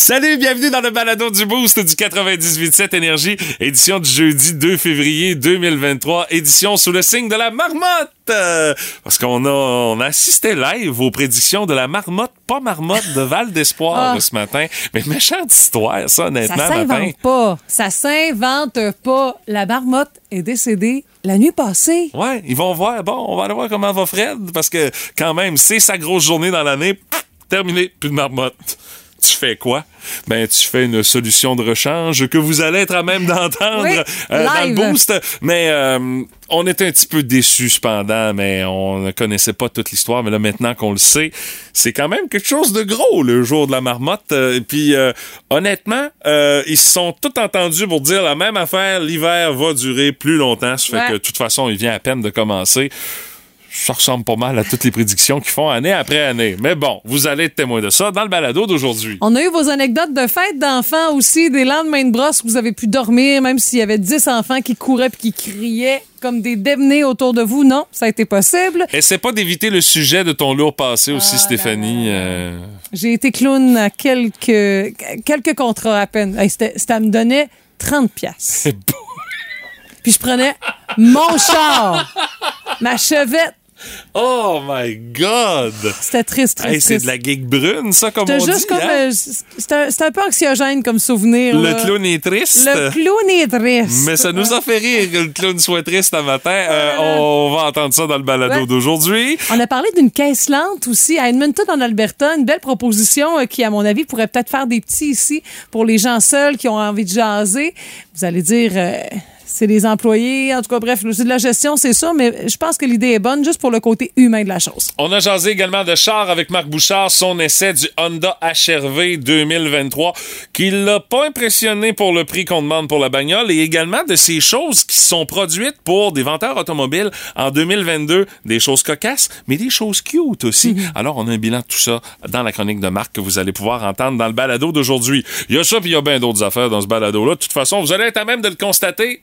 Salut, bienvenue dans le balado du Boost du 98.7 Énergie, édition du jeudi 2 février 2023, édition sous le signe de la marmotte. Euh, Parce qu'on a, on a assisté live aux prédictions de la marmotte, pas marmotte de Val d'Espoir Ah. ce matin. Mais méchante histoire, ça, honnêtement, Ça s'invente pas. Ça s'invente pas. La marmotte est décédée la nuit passée. Ouais, ils vont voir. Bon, on va aller voir comment va Fred, parce que quand même, c'est sa grosse journée dans l'année. Terminé, plus de marmotte. Tu fais quoi? Ben, tu fais une solution de rechange que vous allez être à même d'entendre Oui, euh, dans le boost. Mais euh, on était un petit peu déçus cependant, mais on ne connaissait pas toute l'histoire. Mais là, maintenant qu'on le sait, c'est quand même quelque chose de gros, le jour de la marmotte. Euh, Et puis, euh, honnêtement, euh, ils se sont tout entendus pour dire la même affaire. L'hiver va durer plus longtemps. Ça fait Ouais. que de toute façon, il vient à peine de commencer. Ça ressemble pas mal à toutes les prédictions qu'ils font année après année. Mais bon, vous allez être témoin de ça dans le balado d'aujourd'hui. On a eu vos anecdotes de fêtes d'enfants aussi, des lendemains de brosse où vous avez pu dormir, même s'il y avait 10 enfants qui couraient puis qui criaient comme des démenés autour de vous. Non, ça a été possible. Essaie pas d'éviter le sujet de ton lourd passé aussi, Ah, Stéphanie. euh, J'ai été clown à quelques, quelques contrats à peine. Hey, ça me donnait 30 pièces. Puis je prenais mon char, ma chevette. Oh my God! C'était triste, triste, Hey, c'est de la geek brune, ça, comme C'était on juste dit. comme. hein? euh, c'est un, peu anxiogène comme souvenir. Le là. clown est triste. Le clown est triste. Mais ça nous a fait rire que le clown soit triste un matin. Euh, on va entendre ça dans le balado Ouais. d'aujourd'hui. On a parlé d'une caisse lente aussi à Edmonton, en Alberta. Une belle proposition euh, qui, à mon avis, pourrait peut-être faire des petits ici pour les gens seuls qui ont envie de jaser. Vous allez dire, c'est les employés. En tout cas, bref, c'est de la gestion, c'est ça. Mais je pense que l'idée est bonne juste pour le côté humain de la chose. On a jasé également de char avec Marc Bouchard, son essai du Honda HRV 2023, qui l'a pas impressionné pour le prix qu'on demande pour la bagnole et également de ces choses qui sont produites pour des vendeurs automobiles en 2022. Des choses cocasses, mais des choses cute aussi. Alors, on a un bilan de tout ça dans la chronique de Marc que vous allez pouvoir entendre dans le balado d'aujourd'hui. Il y a ça puis il y a bien d'autres affaires dans ce balado-là. De toute façon, vous allez être à même de le constater.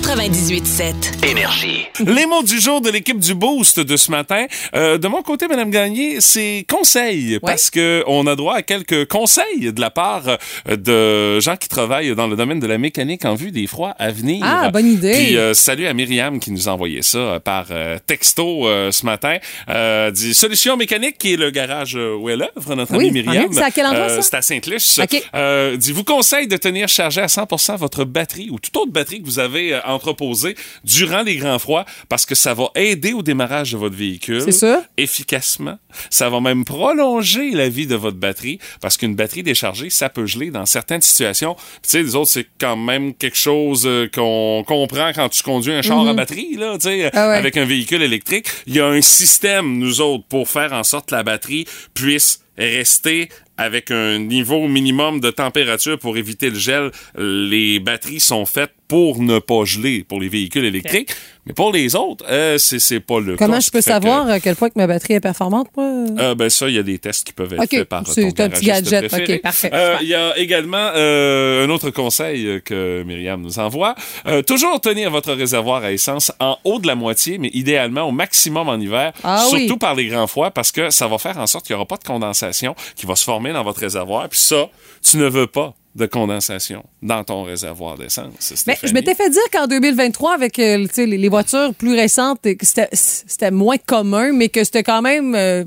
98.7. Énergie. Les mots du jour de l'équipe du Boost de ce matin. Euh, de mon côté, Madame Gagné, c'est conseil parce que on a droit à quelques conseils de la part euh, de gens qui travaillent dans le domaine de la mécanique en vue des froids à venir. Ah, bonne idée. Puis euh, salut à Myriam qui nous a envoyé ça euh, par euh, texto euh, ce matin. Euh, dit Solution mécanique qui est le garage où elle œuvre, notre Oui, amie Myriam. c'est à quel endroit, ça? C'est à Saint-Luce. OK. Euh, dit vous conseille de tenir chargé à 100% votre batterie ou toute autre batterie que vous avez entreposée durant les grands froids parce que ça va aider au démarrage de votre véhicule C'est sûr. efficacement. Ça va même prolonger la vie de votre batterie parce qu'une batterie déchargée, ça peut geler dans certaines situations. Tu sais, les autres, c'est quand même quelque chose euh, qu'on comprend quand tu conduis un char à batterie, là, tu sais, Mhm. Ah ouais. avec un véhicule électrique. Il y a un système, nous autres, pour faire en sorte que la batterie puisse rester avec un niveau minimum de température pour éviter le gel. Les batteries sont faites pour ne pas geler pour les véhicules électriques, mais pour les autres, euh, c'est c'est pas le Comment cas. je peux que- savoir à quel point que ma batterie est performante, moi? euh, ben ça, il y a des tests qui peuvent être OK, faits par c'est ton un petit gadget. préféré. OK, parfait. Euh. Il y a également euh, un autre conseil euh, que Myriam nous envoie. Euh, toujours tenir votre réservoir à essence en haut de la moitié, mais idéalement au maximum en hiver, Ah surtout oui. par les grands froids, parce que ça va faire en sorte qu'il n'y aura pas de condensation qui va se former dans votre réservoir. Puis ça, tu ne veux pas de condensation dans ton réservoir d'essence. Mais. Ben, je m'étais fait dire qu'en 2023, avec euh, les, les voitures plus récentes, c'était moins commun, mais que c'était quand même euh,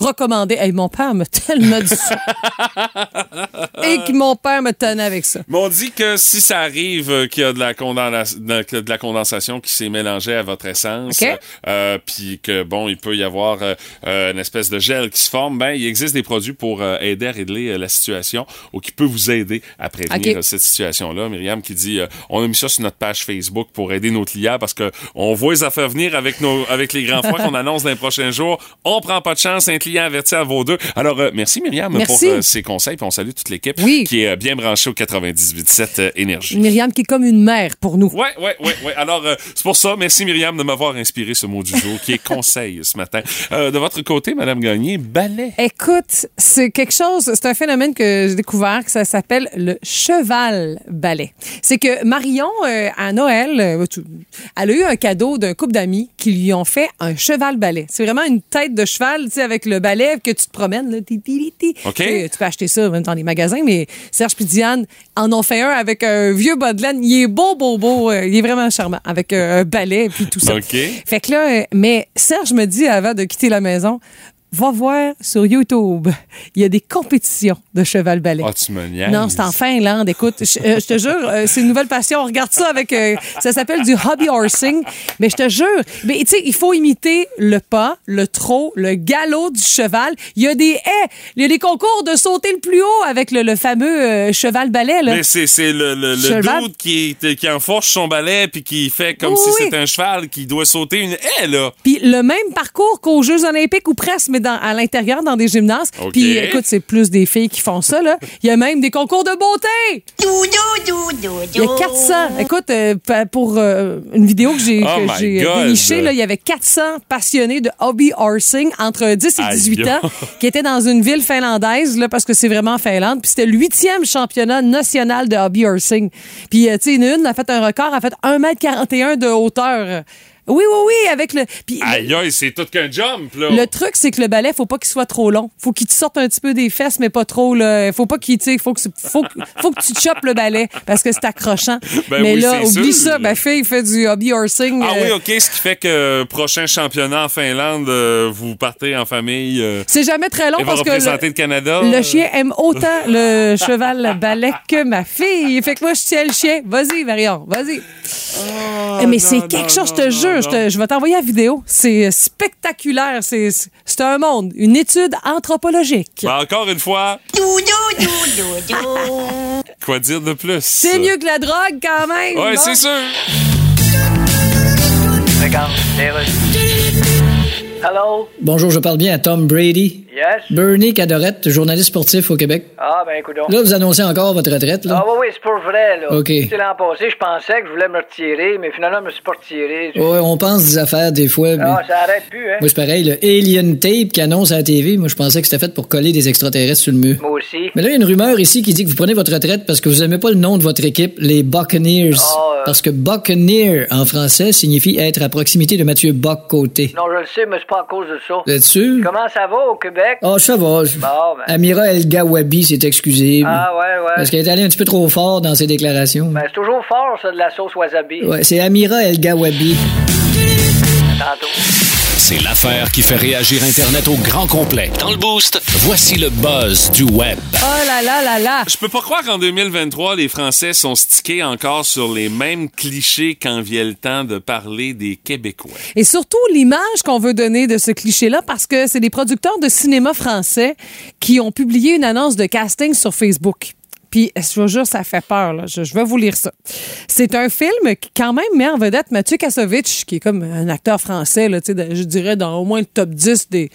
recommandé. Hey, mon père me tellement dit ça. Et que mon père me tenait avec ça. Mais on dit que si ça arrive euh, qu'il y a de la, condens- de la condensation qui s'est mélangée à votre essence, OK. euh, puis que bon, il peut y avoir euh, euh, une espèce de gel qui se forme, ben il existe des produits pour euh, aider à régler euh, la situation ou qui peut vous aider à prévenir euh, cette situation-là. Myriam qui dit, euh, on a mis ça sur notre page Facebook pour aider nos clients parce que on voit les affaires venir avec nos avec les grands froids qu'on annonce dans les prochains jours. On prend pas de chance, un client client averti deux. Alors, euh, merci Myriam Merci. pour euh, ces conseils. Puis on salue toute l'équipe Oui. qui est euh, bien branchée au 98.7 euh, Énergie. Myriam qui est comme une mère pour nous. Ouais, ouais, ouais, ouais. Alors, c'est pour ça. Merci Myriam de m'avoir inspiré ce mot du jour qui est conseil ce matin. De votre côté, Madame Gagné, balai. Écoute, c'est quelque chose, c'est un phénomène que j'ai découvert, que ça s'appelle le cheval balai. C'est que Marion, à Noël, elle a eu un cadeau d'un couple d'amis qui lui ont fait un cheval balai. C'est vraiment une tête de cheval, tu sais, avec le balai que tu te promènes, là, ti, ti. Tu peux acheter ça même dans les magasins, mais Serge et Diane en ont fait un avec un vieux bas de laine. Il est beau, beau, beau. euh, Il est vraiment charmant, avec euh, un balai et puis tout ça. Fait que là, euh, mais Serge me dit avant de quitter la maison, va voir sur YouTube. Il y a des compétitions de cheval balai. Ah, tu me niaises. Non, c'est en Finlande. Écoute, je, euh, je te jure, euh, c'est une nouvelle passion. On regarde ça avec. euh, ça s'appelle du hobby horsing. Mais je te jure, mais tu sais, il faut imiter le pas, le trot, le galop du cheval. Il y a des haies. Il y a des concours de sauter le plus haut avec le, le fameux cheval balai. Là. Mais c'est, c'est le, le, le dude qui, qui enfourche son balai puis qui fait comme Oui, si oui. c'était un cheval qui doit sauter une haie, là. Puis le même parcours qu'aux Jeux olympiques ou presque, mais dans, à l'intérieur dans des gymnases. Puis écoute, c'est plus des filles qui font ça. Là. Il y a même des concours de beauté. Il y a 400. Écoute, euh, pour euh, une vidéo que j'ai Oh God. dénichée, là, il y avait 400 passionnés de hobby horsing entre 10 et Aïe. 18 ans qui étaient dans une ville finlandaise, là, parce que c'est vraiment en Finlande. Puis c'était le huitième championnat national de hobby horsing. Puis, euh, tu sais, une, une a fait un record, a fait 1m41 de hauteur. Oui, oui, oui, avec le... Puis, Aïe, aïe, c'est tout qu'un jump, là. le truc, c'est que le balai, faut pas qu'il soit trop long. Faut qu'il te sorte un petit peu des fesses, mais pas trop. Là. Faut pas qu'il, tu faut que, faut, que- faut que tu te chopes le balai parce que c'est accrochant. Ben mais oui, là, oublie sûr. ça. Ma fille fait du hobby horsing. Ah euh, oui, OK, ce qui fait que prochain championnat en Finlande, euh, vous partez en famille euh, C'est jamais très long et parce que le, le Canada. le chien aime autant le cheval balai que ma fille. Fait que moi, je tiens le chien. Vas-y, Marion, vas-y. Eh, mais c'est quelque non, chose, je te non, jure. Je, te- je vais t'envoyer la vidéo. C'est spectaculaire. C'est c'est un monde, une étude anthropologique. Ben, encore une fois, quoi dire de plus? C'est mieux que la drogue quand même. Ouais, Bon. c'est sûr. Regarde, les Hello? Bonjour, je parle bien à Tom Brady. Yes? Bernie Cadorette, journaliste sportif au Québec. Ah, ben, écoute Là, vous annoncez encore votre retraite, là? Ah, oui, oui, c'est pour vrai, là. OK. Sais, l'an passé, je pensais que je voulais me retirer, mais finalement, je me suis pas retiré. Ouais, on pense des affaires des fois, mais... Ah, ça arrête plus, hein? Moi, c'est pareil, le Alien Tape qui annonce à la TV, moi, je pensais que c'était fait pour coller des extraterrestres sur le mur. Moi aussi. Mais là, il y a une rumeur ici qui dit que vous prenez votre retraite parce que vous aimez pas le nom de votre équipe, les Buccaneers. Ah. Parce que Buccaneer, en français, signifie être à proximité de Mathieu Bock-Côté. Non, je le sais, mais c'est pas à cause de ça. Vous êtes sûr? Comment ça va au Québec? Ah, ça va. Bon, ben. Amira El Gawabi s'est excusée. Ah, ouais, ouais. Parce qu'elle est allée un petit peu trop fort dans ses déclarations. Ben, c'est toujours fort, ça, de la sauce wasabi. Ouais, c'est Amira El Gawabi. Tantôt. C'est l'affaire qui fait réagir Internet au grand complet. Dans le boost, voici le buzz du web. Oh là là là là. Je peux pas croire qu'en 2023, les Français sont stickés encore sur les mêmes clichés quand vient le temps de parler des Québécois. Et surtout l'image qu'on veut donner de ce cliché-là, parce que c'est des producteurs de cinéma français qui ont publié une annonce de casting sur Facebook. Puis, je vous jure, ça fait peur. Là. Je, je vais vous lire ça. C'est un film qui, quand même, met en vedette Mathieu Kassovitch, qui est comme un acteur français, là, je dirais, dans au moins le top 10 des,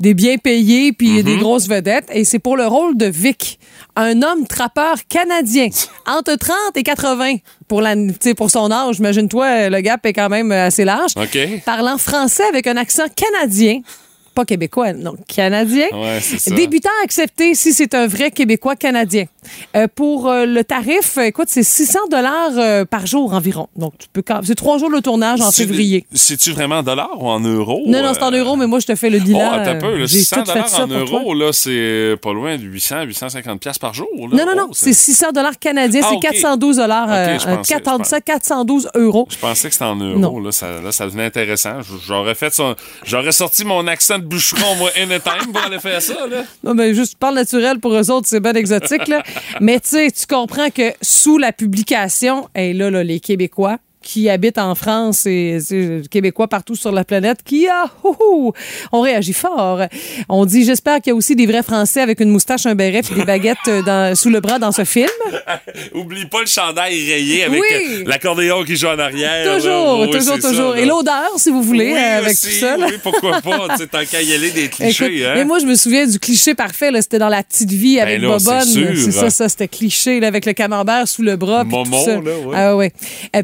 des bien payés puis des grosses vedettes. Et c'est pour le rôle de Vic, un homme trappeur canadien, entre 30 et 80. Pour, la, pour son âge, imagine-toi, le gap est quand même assez large. OK. Parlant français avec un accent canadien. Pas québécois, non, canadien. Ouais, ça. Débutant accepté si c'est un vrai Québécois canadien. Euh, pour euh, le tarif, écoute, c'est 600 dollars euh, par jour environ. Donc, tu peux quand- c'est trois jours le tournage en février. C'est-tu vraiment en dollars ou en euros? Non, non, c'est en euros, mais moi, je te fais le Oh, bilan. attends un peu. Là, J'ai 600 tout fait ça en euros, là, c'est pas loin de 800, 850 pièces par jour. Là. Non, non, non, Oh, c'est 600 dollars canadiens, Ah, c'est ok. 412 dollars, Ok, je pensais, je 412 euros. Je pensais que c'était en euros. Non. Là ça, là, ça devenait intéressant. J'aurais fait son... J'aurais sorti mon accent de bûcheron, moi, anytime pour aller faire ça. Là. Non, mais juste parle naturel pour eux autres, c'est bien exotique, là. Mais tu sais, tu comprends que sous la publication, et là, là, les Québécois qui habitent en France et Québécois partout sur la planète qui ah, hou, hou, on réagit fort. On dit j'espère qu'il y a aussi des vrais Français avec une moustache, un béret et des baguettes euh, dans- sous le bras dans ce film. Oublie pas le chandail rayé avec Oui. euh, l'accordéon qui joue en arrière. là. Toujours, Oui, toujours, ça, toujours. Et l'odeur, si vous voulez, Oui, euh, avec aussi, tout ça. là. Oui, pourquoi pas? tant qu'à y aller des Écoute, clichés, hein? Mais moi, je me souviens du cliché parfait. C'était dans la petite vie avec Ben Bobonne. C'est ça, ça, c'était cliché là, avec le camembert sous le bras. puis Momo, tout ça. là, ouais. Ah ouais.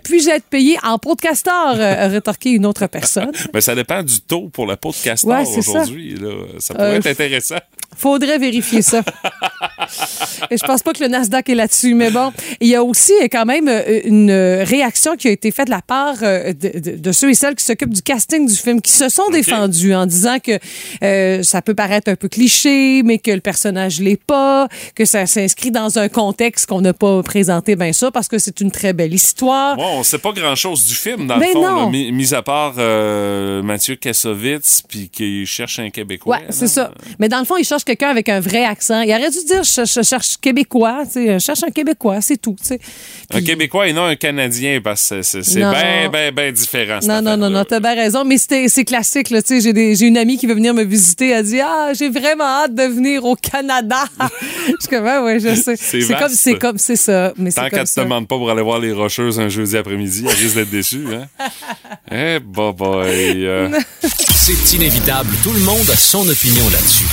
Puis-je être payé en peau de castor, euh, a rétorqué une autre personne. Mais ça dépend du taux pour la peau de castor Ouais, ça. aujourd'hui. Ça pourrait Euh, être intéressant. Faudrait vérifier ça. Et je pense pas que le Nasdaq est là-dessus, mais bon. Il y a aussi euh, quand même une réaction qui a été faite de la part de, de- de ceux et celles qui s'occupent du casting du film, qui se sont défendus en disant que euh, ça peut paraître un peu cliché, mais que le personnage l'est pas, que ça s'inscrit dans un contexte qu'on n'a pas présenté bien ça, parce que c'est une très belle histoire. Bon, on sait pas grand-chose du film, dans Ben le fond, là, mis, mis à part euh, Mathieu Kassovitz, puis qui cherche un Québécois. Ouais, c'est ça. Mais dans le fond, il cherche quelqu'un avec un vrai accent. Il aurait dû dire je, je cherche québécois, tu sais, je cherche un québécois, c'est tout, sais. Un Québécois et non un Canadien, parce que c'est- bien, bien, bien différent. Non, non, non, non, t'as bien raison. Mais c'était- c'est classique, là. Tu sais, j'ai une amie qui veut venir me visiter. Elle dit Ah, j'ai vraiment hâte de venir au Canada. je suis comme, Ah, ouais, je sais. C'est comme, c'est comme, c'est ça. Mais Tant qu'elle te demande pas pour aller voir les Rocheuses un jeudi après-midi, elle risque d'être déçue. Hein? eh, bah, boy. euh, C'est inévitable. Tout le monde a son opinion là-dessus.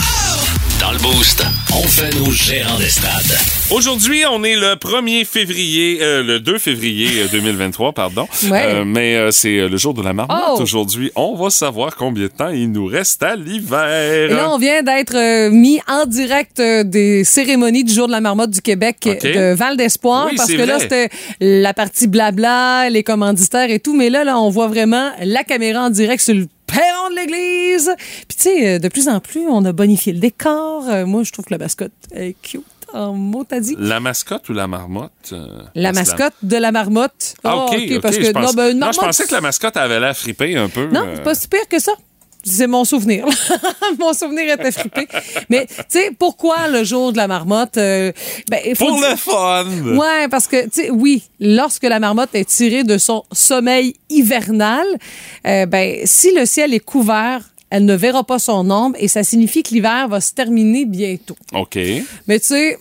Dans le Boost, on fait nos gérants des stades. Aujourd'hui, on est le 1er février, euh, le 2 février euh, 2023, pardon. Ouais. Euh, mais euh, c'est euh, le jour de la marmotte Oh! aujourd'hui. On va savoir combien de temps il nous reste à l'hiver. Et là, on vient d'être euh, mis en direct euh, des cérémonies du jour de la marmotte du Québec euh, de Val d'Espoir. Oui, parce que là, c'était la partie blabla, les commanditaires et tout. Mais là, là, on voit vraiment la caméra en direct sur le perron de l'église. Puis, tu sais, euh, de plus en plus, on a bonifié le décor. Euh, moi, je trouve que la mascotte est cute. En mot, t'as dit? La mascotte ou la marmotte? euh, La mascotte de la marmotte. Ah, Oh, OK, OK, parce que, pense- non, ben, une non, marmotte, je pensais que la mascotte avait l'air fripée un peu. Non, c'est pas si pire que ça. C'est mon souvenir. mon souvenir était frippé. Mais, tu sais, pourquoi le jour de la marmotte? euh, ben, faut Pour dire- le fun! Ouais, parce que, tu sais, oui, lorsque la marmotte est tirée de son sommeil hivernal, euh, ben, si le ciel est couvert, elle ne verra pas son ombre et ça signifie que l'hiver va se terminer bientôt. OK. Mais tu sais,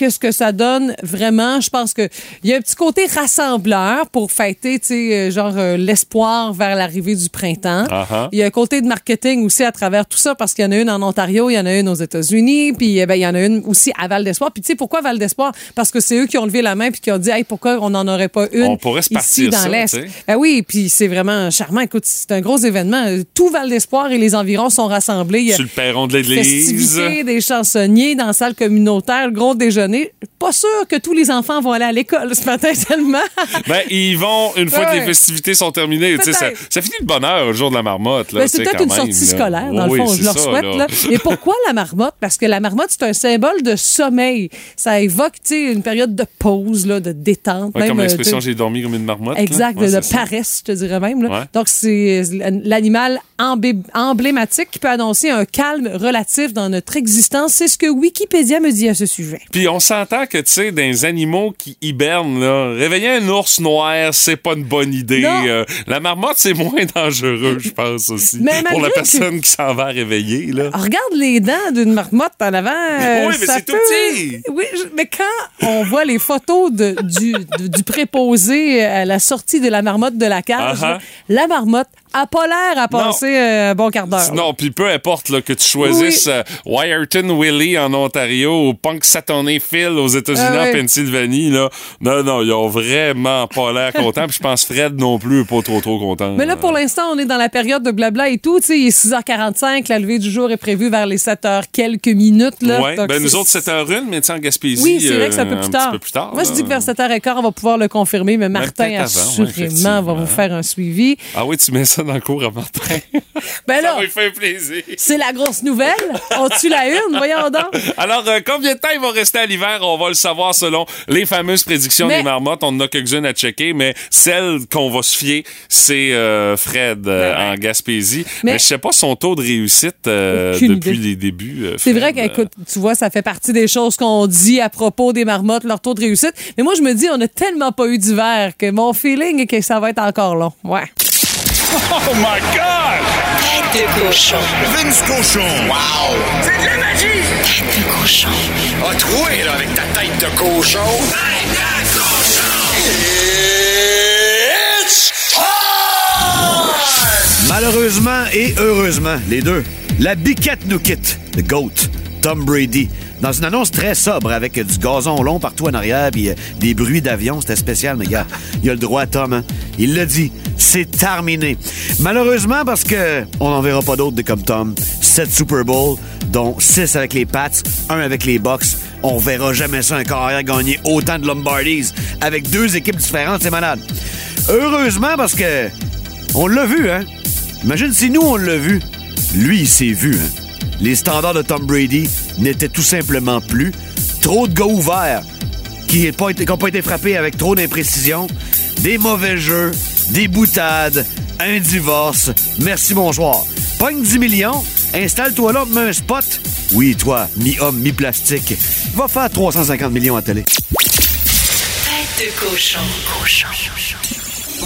qu'est-ce que ça donne vraiment? Je pense que il y a un petit côté rassembleur pour fêter, tu sais, euh, genre euh, l'espoir vers l'arrivée du printemps. Ah. Il y a un côté de marketing aussi à travers tout ça parce qu'il y en a une en Ontario, il y en a une aux États-Unis, puis eh ben, il y en a une aussi à Val d'Espoir. Puis tu sais pourquoi Val d'Espoir? Parce que c'est eux qui ont levé la main puis qui ont dit, hey, pourquoi on n'en aurait pas une On pourrait se ici dans l'Est? Ben oui, puis c'est vraiment charmant. Écoute, c'est un gros événement. Tout Val d'Espoir et les environs sont rassemblés. Sur le perron de l'église. festivités, des chansonniers dans la salle communautaire, le gros déjeuner. Pas sûr que tous les enfants vont aller à l'école ce matin tellement. Ben, ils vont une fois que les festivités sont terminées. Ça, finit le bonheur le jour de la marmotte. Ben, c'est peut-être une même, sortie là. scolaire, dans Oui, le fond, je leur ça, souhaite. là. Là. Et pourquoi la marmotte? Parce que la marmotte, c'est un symbole de sommeil. Ça évoque une période de pause, là, de détente. Ouais, même, comme euh, l'expression de- j'ai dormi comme une marmotte. Exact, Ouais, de, de paresse, je te dirais même. là. Donc, c'est l'animal emblématique qui peut annoncer un calme relatif dans notre existence. C'est ce que Wikipédia me dit à ce sujet. Puis on s'entend que, tu sais, des animaux qui hibernent, là, réveiller un ours noir, c'est pas une bonne idée. Euh, la marmotte, c'est moins dangereux, je pense aussi. Mais pour la personne qui s'en va réveiller, là. Ah, Regarde les dents d'une marmotte en avant. euh, Oui, mais ça c'est tout petit. Oui, je- mais quand on voit les photos de- du, préposé à la sortie de la marmotte de la cage, Ah, ah. la marmotte a pas l'air à passer euh, un bon quart d'heure. Non, puis peu importe là, que tu choisisses Oui. euh, Wyerton Willie en Ontario ou Punk Saturday Phil aux États-Unis Ah en Pennsylvanie, là, non, non, ils ont vraiment pas l'air contents. Puis je pense Fred non plus pas trop trop content. Mais là, pour l'instant, on est dans la période de blabla et tout. Il est 6h45, la levée du jour est prévue vers les 7h quelques minutes. Là. Ouais, ben nous autres, c'était un rune, mais tu sais, en Gaspésie. Oui, c'est vrai que c'est un euh, peu plus petit tard. peu plus tard, Moi, je dis que vers 7h15, on va pouvoir le confirmer, mais Martin, avant, ouais, assurément, va vous faire un suivi. Ah oui, tu mets ça ça dans le cours à Martin. Ben ça va lui faire plaisir. c'est la grosse nouvelle. On tue la une, voyons donc. Alors, euh, combien de temps il va rester à l'hiver? On va le savoir selon les fameuses prédictions Mais- des marmottes. On en a quelques-unes à checker, mais celle qu'on va se fier, c'est euh, Fred euh, en Gaspésie. Mais, Mais- je sais pas son taux de réussite depuis idée. les débuts. C'est vrai qu'écoute, tu vois, ça fait partie des choses qu'on dit à propos des marmottes, leur taux de réussite. Mais moi, je me dis, on a tellement pas eu d'hiver que mon feeling est que ça va être encore long. Ouais. Oh my God! Tête de cochon. Vince Cochon. Wow! C'est de la magie! Tête de cochon. A troué, là, avec ta tête de cochon. Tête de cochon! It's time! Malheureusement et heureusement, les deux. La biquette nous quitte. The GOAT, Tom Brady. Dans une annonce très sobre avec du gazon long partout en arrière puis euh, des bruits d'avion, c'était spécial, mais gars, il a le droit, Tom. Hein? Il l'a dit, c'est terminé. Malheureusement, parce que on n'en verra pas d'autres comme Tom. Sept Super Bowl, dont six avec les Pats, un avec les Bucks. On verra jamais ça un carrière gagner autant de Lombardis avec deux équipes différentes, c'est malade. Heureusement, parce que on l'a vu, hein? Imagine si nous, on l'a vu. Lui, il s'est vu, hein? Les standards de Tom Brady n'étaient tout simplement plus. Trop de gars ouverts qui n'ont pas, été- frappés avec trop d'imprécisions. Des mauvais jeux, des boutades, un divorce. Merci, bonsoir. Pogne 10 millions, installe-toi là, mets un spot. Oui, toi, mi-homme, mi-plastique. Va faire 350 millions à télé. Tête de cochon. Cochon.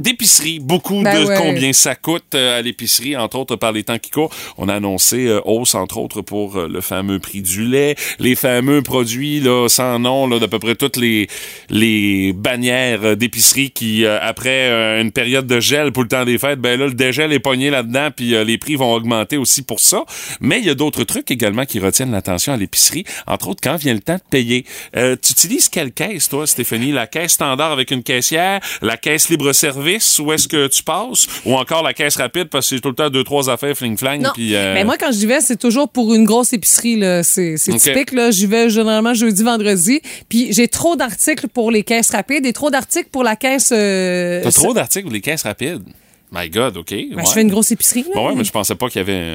d'épicerie, beaucoup Ben de ouais. combien ça coûte euh, à l'épicerie, entre autres par les temps qui courent. On a annoncé euh, hausse, entre autres, pour euh, le fameux prix du lait, les fameux produits là, sans nom là, d'à peu près toutes les, les bannières euh, d'épicerie qui, euh, après une période de gel pour le temps des fêtes, ben là, le dégel est pogné là-dedans, puis les prix vont augmenter aussi pour ça. Mais il y a d'autres trucs également qui retiennent l'attention à l'épicerie, entre autres quand vient le temps de payer. Euh, tu utilises quelle caisse, toi, Stéphanie? La caisse standard avec une caissière, la caisse libre-service, où est-ce que tu passes? Ou encore la caisse rapide, parce que c'est tout le temps deux, trois affaires fling-flang, Non. puis... euh, Mais moi, quand j'y vais, c'est toujours pour une grosse épicerie. là. C'est typique. là. J'y vais généralement jeudi, vendredi. Puis j'ai trop d'articles pour les caisses rapides et trop d'articles pour la caisse. euh, T'as trop d'articles pour les caisses rapides? My God, OK. Ben, ouais. Je fais une grosse épicerie. là. Bon, ouais, mais je pensais pas qu'il y avait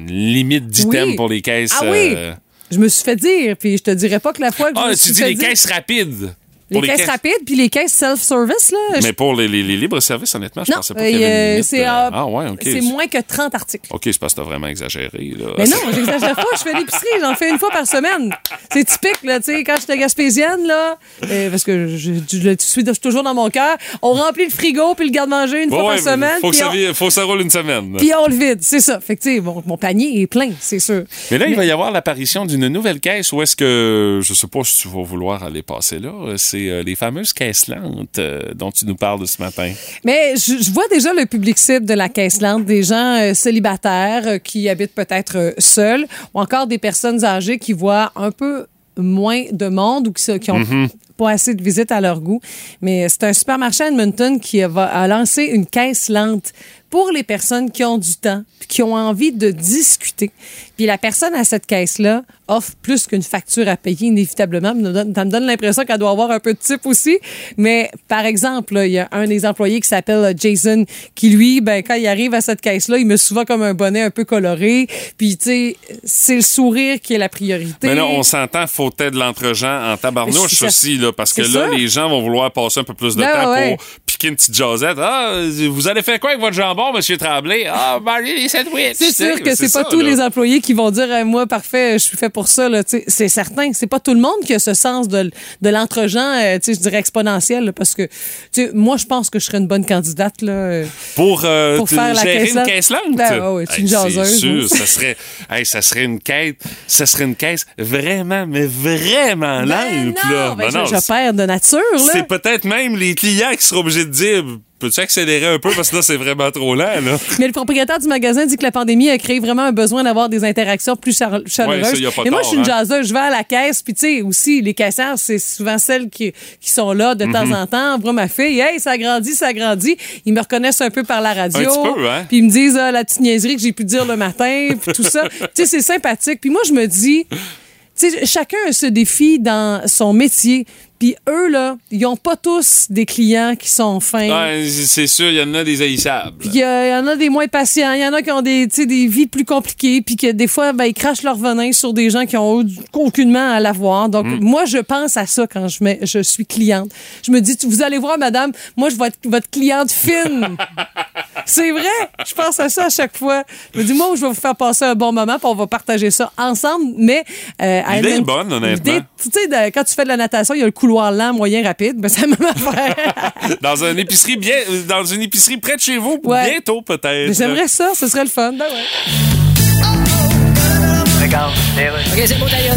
une limite d'items Oui. pour les caisses. Ah oui. euh, Je me suis fait dire, puis je te dirais pas que la fois que je Ah, me tu suis dis fait les dire- caisses rapides. Les caisses, rapides, puis les caisses self-service, là. Mais pour les, les, les libres-services, honnêtement, je non, pensais pas qu'il y avait euh, une limite. c'est euh, euh, Ah ouais, c'est moins que 30 articles. OK, c'est parce que t'as vraiment exagéré. Là. Mais non, j'exagère pas. Je fais l'épicerie, j'en fais une fois par semaine. C'est typique, là, tu sais, quand j'étais gaspésienne, là, euh, parce que je, je- je suis toujours dans mon cœur, on remplit le frigo puis le garde-manger une fois ouais, par semaine. Faut que, puis ça, on- vi- faut que ça roule une semaine. Puis on le vide, c'est ça. Fait que, mon panier est plein, c'est sûr. Mais là, il va y avoir l'apparition d'une nouvelle caisse où est-ce que, je sais pas si tu vas vouloir aller passer là, euh, c'est euh, les fameuses caisses lentes euh, dont tu nous parles ce matin. Mais je, je vois déjà le public cible de la caisse lente, des gens euh, célibataires qui habitent peut-être seuls ou encore des personnes âgées qui voient un peu moins de monde ou qui, qui ont Mm-hmm. pas assez de visites à leur goût. Mais c'est un supermarché à Edmonton qui a, a lancé une caisse lente pour les personnes qui ont du temps puis qui ont envie de discuter. Puis la personne à cette caisse-là offre plus qu'une facture à payer inévitablement. Ça me donne, me l'impression qu'elle doit avoir un peu de type aussi. Mais par exemple, là, il y a un des employés qui s'appelle euh, Jason qui, lui, ben, quand il arrive à cette caisse-là, il met souvent comme un bonnet un peu coloré. Puis, tu sais, c'est le sourire qui est la priorité. Mais là, on s'entend, faut être de l'entre-gens en tabarnouche aussi, là, parce que là, ça. les gens vont vouloir passer un peu plus de Ben temps ouais. pour piquer une petite jasette. Ah, vous allez faire quoi avec votre jambon, Monsieur Tremblay? Ah, manger des sandwichs. C'est sûr que c'est pas ça, tous là. les employés qui vont dire moi parfait, je suis fait pour ça c'est certain, c'est pas tout le monde qui a ce sens de, de l'entre-gens, euh, je dirais exponentiel là, parce que moi je pense que je serais une bonne candidate là. euh, Pour, euh, Pour faire la gérer caisse une caisse lente? Ben, ouais, ouais, c'est une Hey, jaseuse, sûr, ça serait, hey, ça serait une quête, ça serait une caisse vraiment, mais vraiment Ben lente, non, là. ben Ben non, je, je perds de nature là. C'est peut-être même les clients qui seront obligés de dire peux-tu accélérer un peu? Parce que là, c'est vraiment trop lent, là? Mais le propriétaire du magasin dit que la pandémie a créé vraiment un besoin d'avoir des interactions plus chaleureuses. Ouais, ça, Et moi, tort, je suis une hein. jaseuse. Je vais à la caisse, puis tu sais, aussi, les caissières, c'est souvent celles qui, qui sont là de temps Mhm. en temps. On voit ma fille, hey, ça grandit, ça grandit. Ils me reconnaissent un peu par la radio. Un petit peu, hein? Puis ils me disent ah, la petite niaiserie que j'ai pu dire le matin, puis tout ça. tu sais, c'est sympathique. Puis moi, je me dis, sais, chacun a ce défi dans son métier. Puis eux, là, ils n'ont pas tous des clients qui sont fins. Ouais, c'est sûr, il y en a des haïssables. Puis il y, en a des moins patients, il y en a qui ont des, tu sais, des vies plus compliquées, puis que des fois, ben, ils crachent leur venin sur des gens qui ont aucunement à l'avoir. Donc, Mm. moi, je pense à ça quand je, mets, je suis cliente. Je me dis, vous allez voir, madame, moi, je vais être votre cliente fine. C'est vrai, je pense à ça à chaque fois. Je me dis, moi, je vais vous faire passer un bon moment, puis on va partager ça ensemble. Mais euh, à L'idée est bonne, honnêtement. Tu sais, quand tu fais de la natation, il y a le couloir lent, moyen, rapide. Ben, c'est la même affaire. Dans une épicerie bien, dans une épicerie près de chez vous, Ouais. bientôt peut-être. J'aimerais ça, ce serait le fun. Ben ouais. Regarde, OK, c'est bon, d'ailleurs.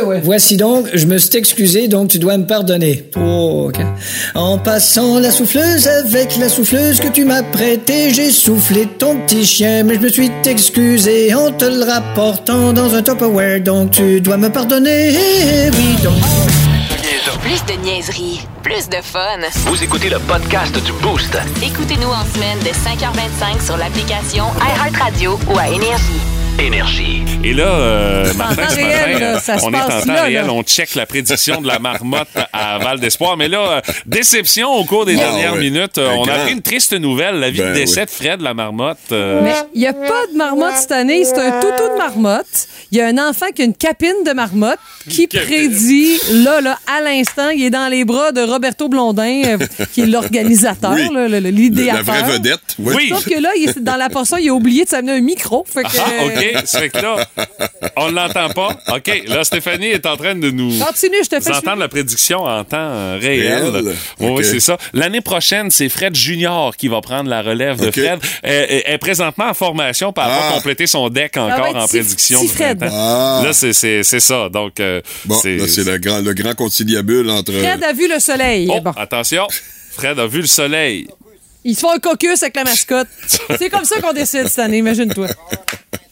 ouais. Voici donc, je me suis excusé, donc tu dois me pardonner. Oh, ok. En passant la souffleuse avec la souffleuse que tu m'as prêtée, j'ai soufflé ton petit chien, mais je me suis excusé en te le rapportant dans un Tupperware, donc tu dois me pardonner. Oui, donc. Plus de niaiserie, plus de fun. Vous écoutez le podcast du Boost. Écoutez-nous en semaine de 5h25 sur l'application iHeartRadio ou à Énergie. Énergie. Et là, euh, Martin, temps ce réel, matin, là, ça se on est en temps là, réel, là. on check la prédiction de la marmotte à Val d'Espoir. Mais là, euh, déception au cours des Ah, dernières ouais. minutes. Euh, on a appris une triste nouvelle, la vie Ben de décès oui. de Fred, la marmotte. euh, Mais il n'y a pas de marmotte cette année. C'est un toutou de marmotte. Il y a un enfant qui a une capine de marmotte qui prédit, là, là, à l'instant, il est dans les bras de Roberto Blondin, euh, qui est l'organisateur, Oui. l'idéateur. la vraie vedette. Oui. Oui. Sauf que là, il est dans la portion, il a oublié de s'amener un micro. Fait que, Ah, OK? Fait que là, on l'entend pas. OK. Là, Stéphanie est en train de nous... Continue, je te fais entendre la prédiction en temps euh, réel. Réel? Oui, c'est ça. L'année prochaine, c'est Fred Junior qui va prendre la relève de. Fred. Elle, elle est présentement en formation, n'a pas Ah. complété son deck va encore en prédiction Fred. Ah. Là, c'est- c'est c'est ça. Donc, euh, Bon, là, c'est le grand, le grand conciliabule entre. Fred a vu le soleil. Oh, Bon. attention. Fred a vu le soleil. Ils se font un caucus avec la mascotte. C'est comme ça qu'on décide cette année, imagine-toi.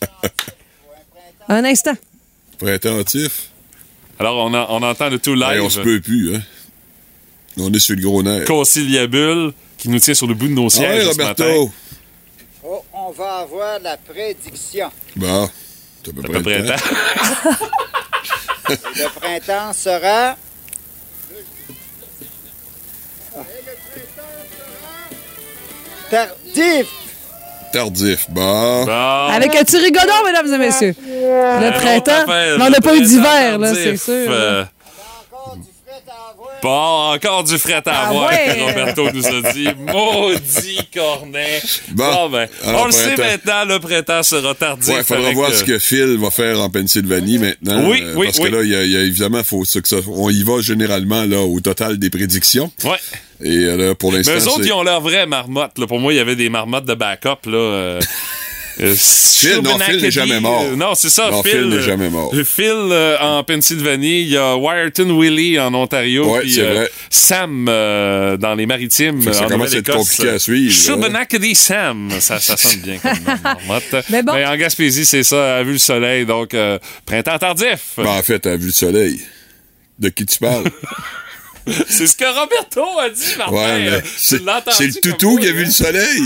Un instant. Printemps-tif. Alors, on, a- on entend le tout live. Hey, on se peut plus, hein. On est sur le gros nerf. Conciliabule qui nous tient sur le bout de nos Ah sièges ouais, ce matin. Roberto. Oh, on va avoir la prédiction. Bon, c'est à peu près peu près le temps. temps. Le printemps sera. Tardif. Tardif. Bon. Bon. Avec un petit rigodon, mesdames et messieurs. Le printemps. Mais on le n'a pas eu printemps d'hiver, là, c'est sûr. euh, Encore du fret à avoir. Bon, encore du fret à Ah avoir, ouais. Roberto nous a dit. Maudit cornet. Bon. ben, on le sait maintenant, le printemps sera tardif. Ouais, il faudra voir euh, ce que Phil va faire en Pennsylvanie maintenant. Oui, euh, oui, Parce oui. que là, il y a, il y a évidemment, faut que ça- on y va généralement là au total des prédictions. Ouais. Et euh, là, pour l'instant, Mais eux autres, ils ont leur vraie marmotte. Là. Pour moi, il y avait des marmottes de backup. Là, euh, euh, Phil, non, Phil n'est jamais mort. euh, Non, c'est ça. Non, Phil, Phil n'est euh, jamais mort. Phil euh, en Pennsylvanie. Il y a Wyerton Willie en Ontario. Ouais, puis, c'est vrai. Sam euh, dans les maritimes. Ça en commence à être compliqué à suivre. Shubenacadie Sam. Ça, ça sonne bien comme nom. Mais bon. en Gaspésie, c'est ça. Elle a vu le soleil. Donc, euh, printemps tardif. Ben, en fait, t'as vu le soleil. De qui tu parles? C'est ce que Roberto a dit, Martin. Ouais, mais Euh, c'est le toutou qui a vu le soleil.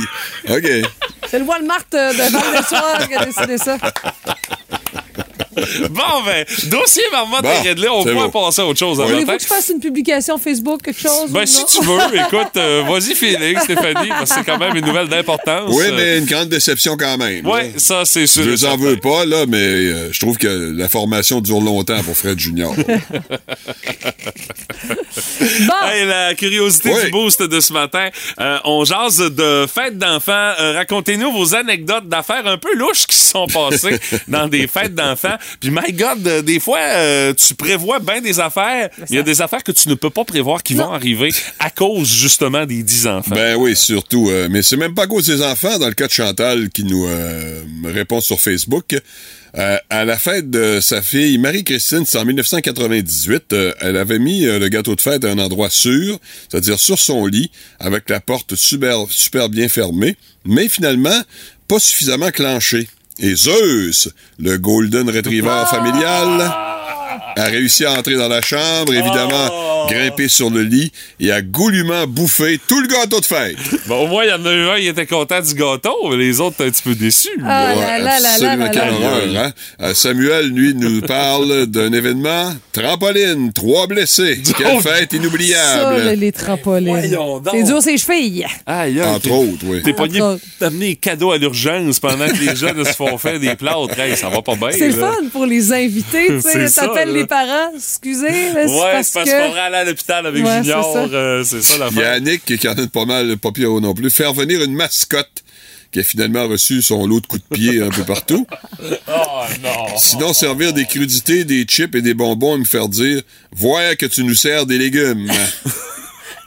OK. C'est le Walmart euh, de Val-des-Soirs qui a décidé ça. Bon, ben, dossier Marmotte Bon, et Ridley, on bon. passer à autre chose avant Voulez-vous que je fasse une publication Facebook, quelque chose? Ben, si tu veux, écoute, euh, vas-y, Félix, Stéphanie, parce que c'est quand même une nouvelle d'importance. Oui, Euh, mais une grande déception quand même. Ouais, ça, c'est sûr. Je les en veux pas, là, mais euh, je trouve que la formation dure longtemps pour Fred Junior. Bon, Hey, la curiosité Oui. du boost de ce matin. Euh, on jase de fêtes d'enfants. Euh, Racontez-nous vos anecdotes d'affaires un peu louches qui se sont passées dans des fêtes d'enfants. Puis, my God, euh, des fois, euh, tu prévois bien des affaires. Il y a des affaires que tu ne peux pas prévoir qui vont arriver à cause, justement, des 10 enfants. ben oui, surtout. euh, mais c'est même pas à cause des enfants, dans le cas de Chantal qui nous euh, répond sur Facebook. Euh, à la fête de sa fille Marie-Christine, c'est en 1998, euh, elle avait mis euh, le gâteau de fête à un endroit sûr, c'est-à-dire sur son lit, avec la porte super, super bien fermée, mais finalement, pas suffisamment clenchée. Et Zeus, le Golden Retriever familial, a réussi à entrer dans la chambre, évidemment, grimper sur le lit et a goulûment bouffé tout le gâteau de fête. Bon, au moins, il y en a eu un, il était content du gâteau, mais les autres, un petit peu déçus. Ah, Ouais, là, là, là, absolument là, quelle là. horreur, hein? Euh, Samuel, lui, nous parle d'un événement. Trampoline, trois blessés. Quelle Oh! fête ça, là, inoubliable. les trampolines. C'est dur, ses chevilles. Aïe, Entre autres, oui. T'es pogné d'amener des cadeaux à l'urgence pendant que les jeunes se font faire des plâtres. Hey, ça va pas bien. C'est le fun pour les invités. Tu C'est sais, les parents. Excusez, là, c'est Ouais, parce c'est parce que... qu'on va aller à l'hôpital avec Ouais, Junior. c'est ça. euh, C'est ça, la Il y a Annick qui en a pas mal, pas pire non plus. Faire venir une mascotte qui a finalement reçu son lot de coups de pied un peu partout. Oh non. Sinon, servir des crudités, des chips et des bonbons et me faire dire « Voir que tu nous sers des légumes.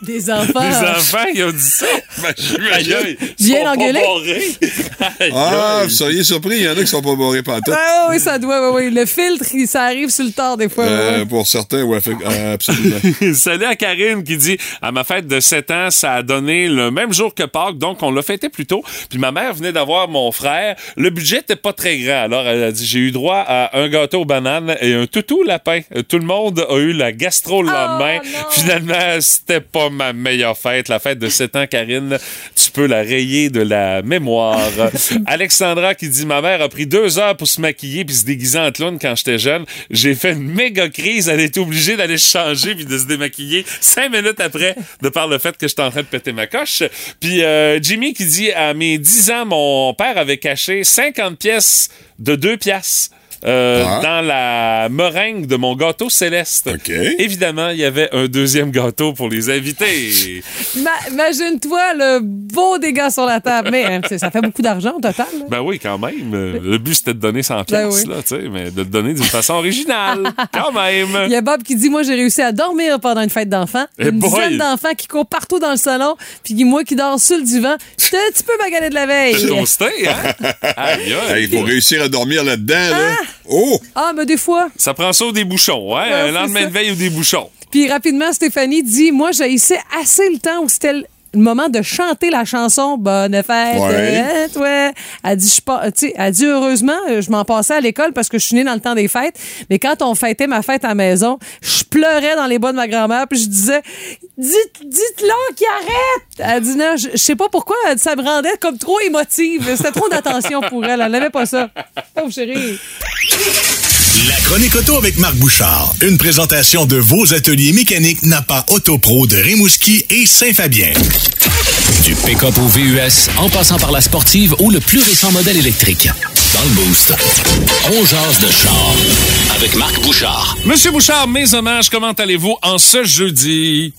Des enfants. Les enfants, ils ont dit ça. Ben, ils Bien. Aïe, Ah, vous seriez surpris, il y en a qui sont pas barrés pantoute. Ah oui, ça doit, oui, oui. Le filtre, il- ça arrive sur le tard des fois. Euh, ouais. pour certains, fait- euh, absolument. Salut à Karine qui dit à ma fête de 7 ans, ça a donné le même jour que Pâques, donc on l'a fêté plus tôt. Puis ma mère venait d'avoir mon frère. Le budget était pas très grand. Alors elle a dit j'ai eu droit à un gâteau aux bananes et un toutou lapin. Tout le monde a eu la gastro le lendemain. non. Finalement, c'était pas ma meilleure fête. La fête de 7 ans, Karine, tu peux la rayer de la mémoire. Alexandra qui dit ma mère a pris deux heures pour se maquiller puis se déguiser en clown quand j'étais jeune. J'ai fait une méga crise. Elle était obligée d'aller se changer puis de se démaquiller cinq minutes après de par le fait que j'étais en train de péter ma coche. Puis euh, Jimmy qui dit à mes 10 ans, mon père avait caché 50 pièces de 2 piastres. Euh, Ah. dans la meringue de mon gâteau céleste. OK. Évidemment, il y avait un deuxième gâteau pour les invités. Ma- Imagine-toi le beau dégât sur la table. Mais hein, c'est- ça fait beaucoup d'argent au total. là. Ben oui, quand même. Euh, Le but, c'était de donner 100 Ben pièces, oui. là, tu sais, mais de le donner d'une façon originale. quand Il même. y a Bob qui dit Moi, j'ai réussi à dormir pendant une fête d'enfants. Eh une boy! dizaine d'enfants qui courent partout dans le salon, puis moi qui dors sur le divan. J'étais un petit peu magané de la veille. Je constate, hein? Aïe, aïe. Hey, Il faut réussir à dormir là-dedans, là. Oh! Ah, mais des fois. Ça prend ça ou des bouchons, hein? Ouais, un lendemain ça. de veille ou des bouchons. Puis rapidement, Stéphanie dit Moi, j'haïssais assez le temps où c'était le moment de chanter la chanson Bonne fête. Ouais. hein, toi. Elle dit, je, pas- tu sais, elle dit heureusement, euh, je m'en passais à l'école parce que je suis née dans le temps des fêtes. Mais quand on fêtait ma fête à la maison, je pleurais dans les bas de ma grand-mère puis je disais Dites, dites-leur qu'il arrête. Elle dit non, je, je sais pas pourquoi, elle dit, ça me rendait comme trop émotive. C'était trop d'attention pour elle. Elle n'avait pas ça. Oh chérie. La chronique auto avec Marc Bouchard. Une présentation de vos ateliers mécaniques Napa Autopro de Rimouski et Saint-Fabien. Du pick-up au VUS, en passant par la sportive ou le plus récent modèle électrique. Dans le Boost, on jase de char avec Marc Bouchard. Monsieur Bouchard, mes hommages, comment allez-vous en ce jeudi?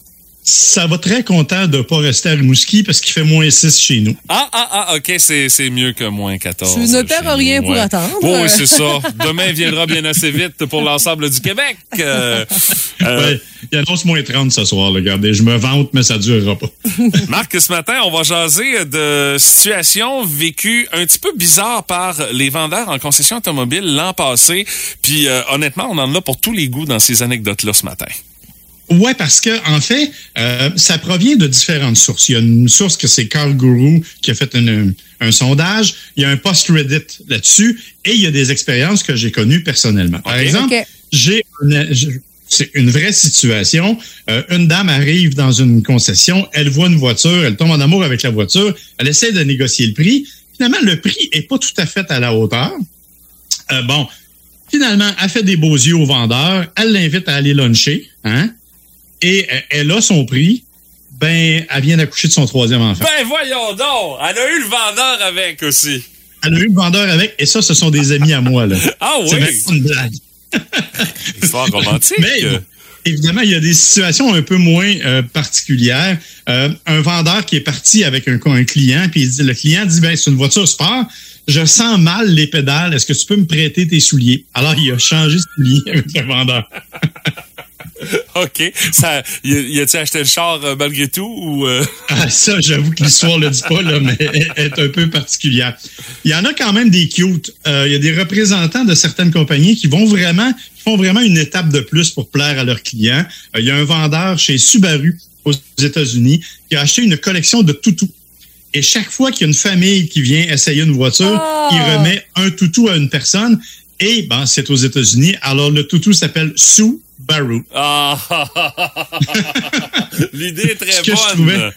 Ça va très content de pas rester à Rimouski parce qu'il fait moins 6 chez nous. Ah, ah, ah, OK, c'est c'est mieux que moins 14. Tu ne perds nous, rien pour ouais. attendre. Oui, c'est ça. Demain viendra bien assez vite pour l'ensemble du Québec. Euh, euh, Ouais, il annonce moins 30 ce soir, là, regardez. Je me vante, mais ça durera pas. Marc, ce matin, on va jaser de situations vécues un petit peu bizarres par les vendeurs en concession automobile l'an passé. Puis euh, honnêtement, on en a pour tous les goûts dans ces anecdotes-là ce matin. Ouais, parce que en fait, euh, ça provient de différentes sources. Il y a une source que c'est Carl Guru qui a fait un, un sondage. Il y a un post Reddit là-dessus et il y a des expériences que j'ai connues personnellement. Par exemple, j'ai c'est une vraie situation. Euh, une dame arrive dans une concession, elle voit une voiture, elle tombe en amour avec la voiture, elle essaie de négocier le prix. Finalement, le prix est pas tout à fait à la hauteur. Euh, bon, Finalement, elle fait des beaux yeux au vendeur, elle l'invite à aller luncher, hein? Et euh, elle a son prix. Ben, elle vient d'accoucher de son troisième enfant. Ben voyons donc! Elle a eu le vendeur avec aussi. Elle a eu le vendeur avec, et ça, ce sont des amis à moi, là. Ah C'est oui! même pas une blague. Histoire romantique. Mais évidemment, il y a des situations un peu moins euh, particulières. Euh, un vendeur qui est parti avec un, un client, puis il dit- le client dit ben c'est une voiture sport, je sens mal les pédales, est-ce que tu peux me prêter tes souliers? Alors il a changé de souliers avec le vendeur. OK. Ça, y y a-tu acheté le char euh, malgré tout ou. euh? Ah, ça, j'avoue que l'histoire le dit pas, là, mais elle est un peu particulière. Il y en a quand même des cute. Euh, Il y a des représentants de certaines compagnies qui vont vraiment, qui font vraiment une étape de plus pour plaire à leurs clients. Euh, il y a un vendeur chez Subaru aux États-Unis qui a acheté une collection de toutous. Et chaque fois qu'il y a une famille qui vient essayer une voiture, Ah! il remet un toutou à une personne. Et ben, c'est aux États-Unis. Alors le toutou s'appelle Subaru. Ah! L'idée est très Ce que je bonne. trouvais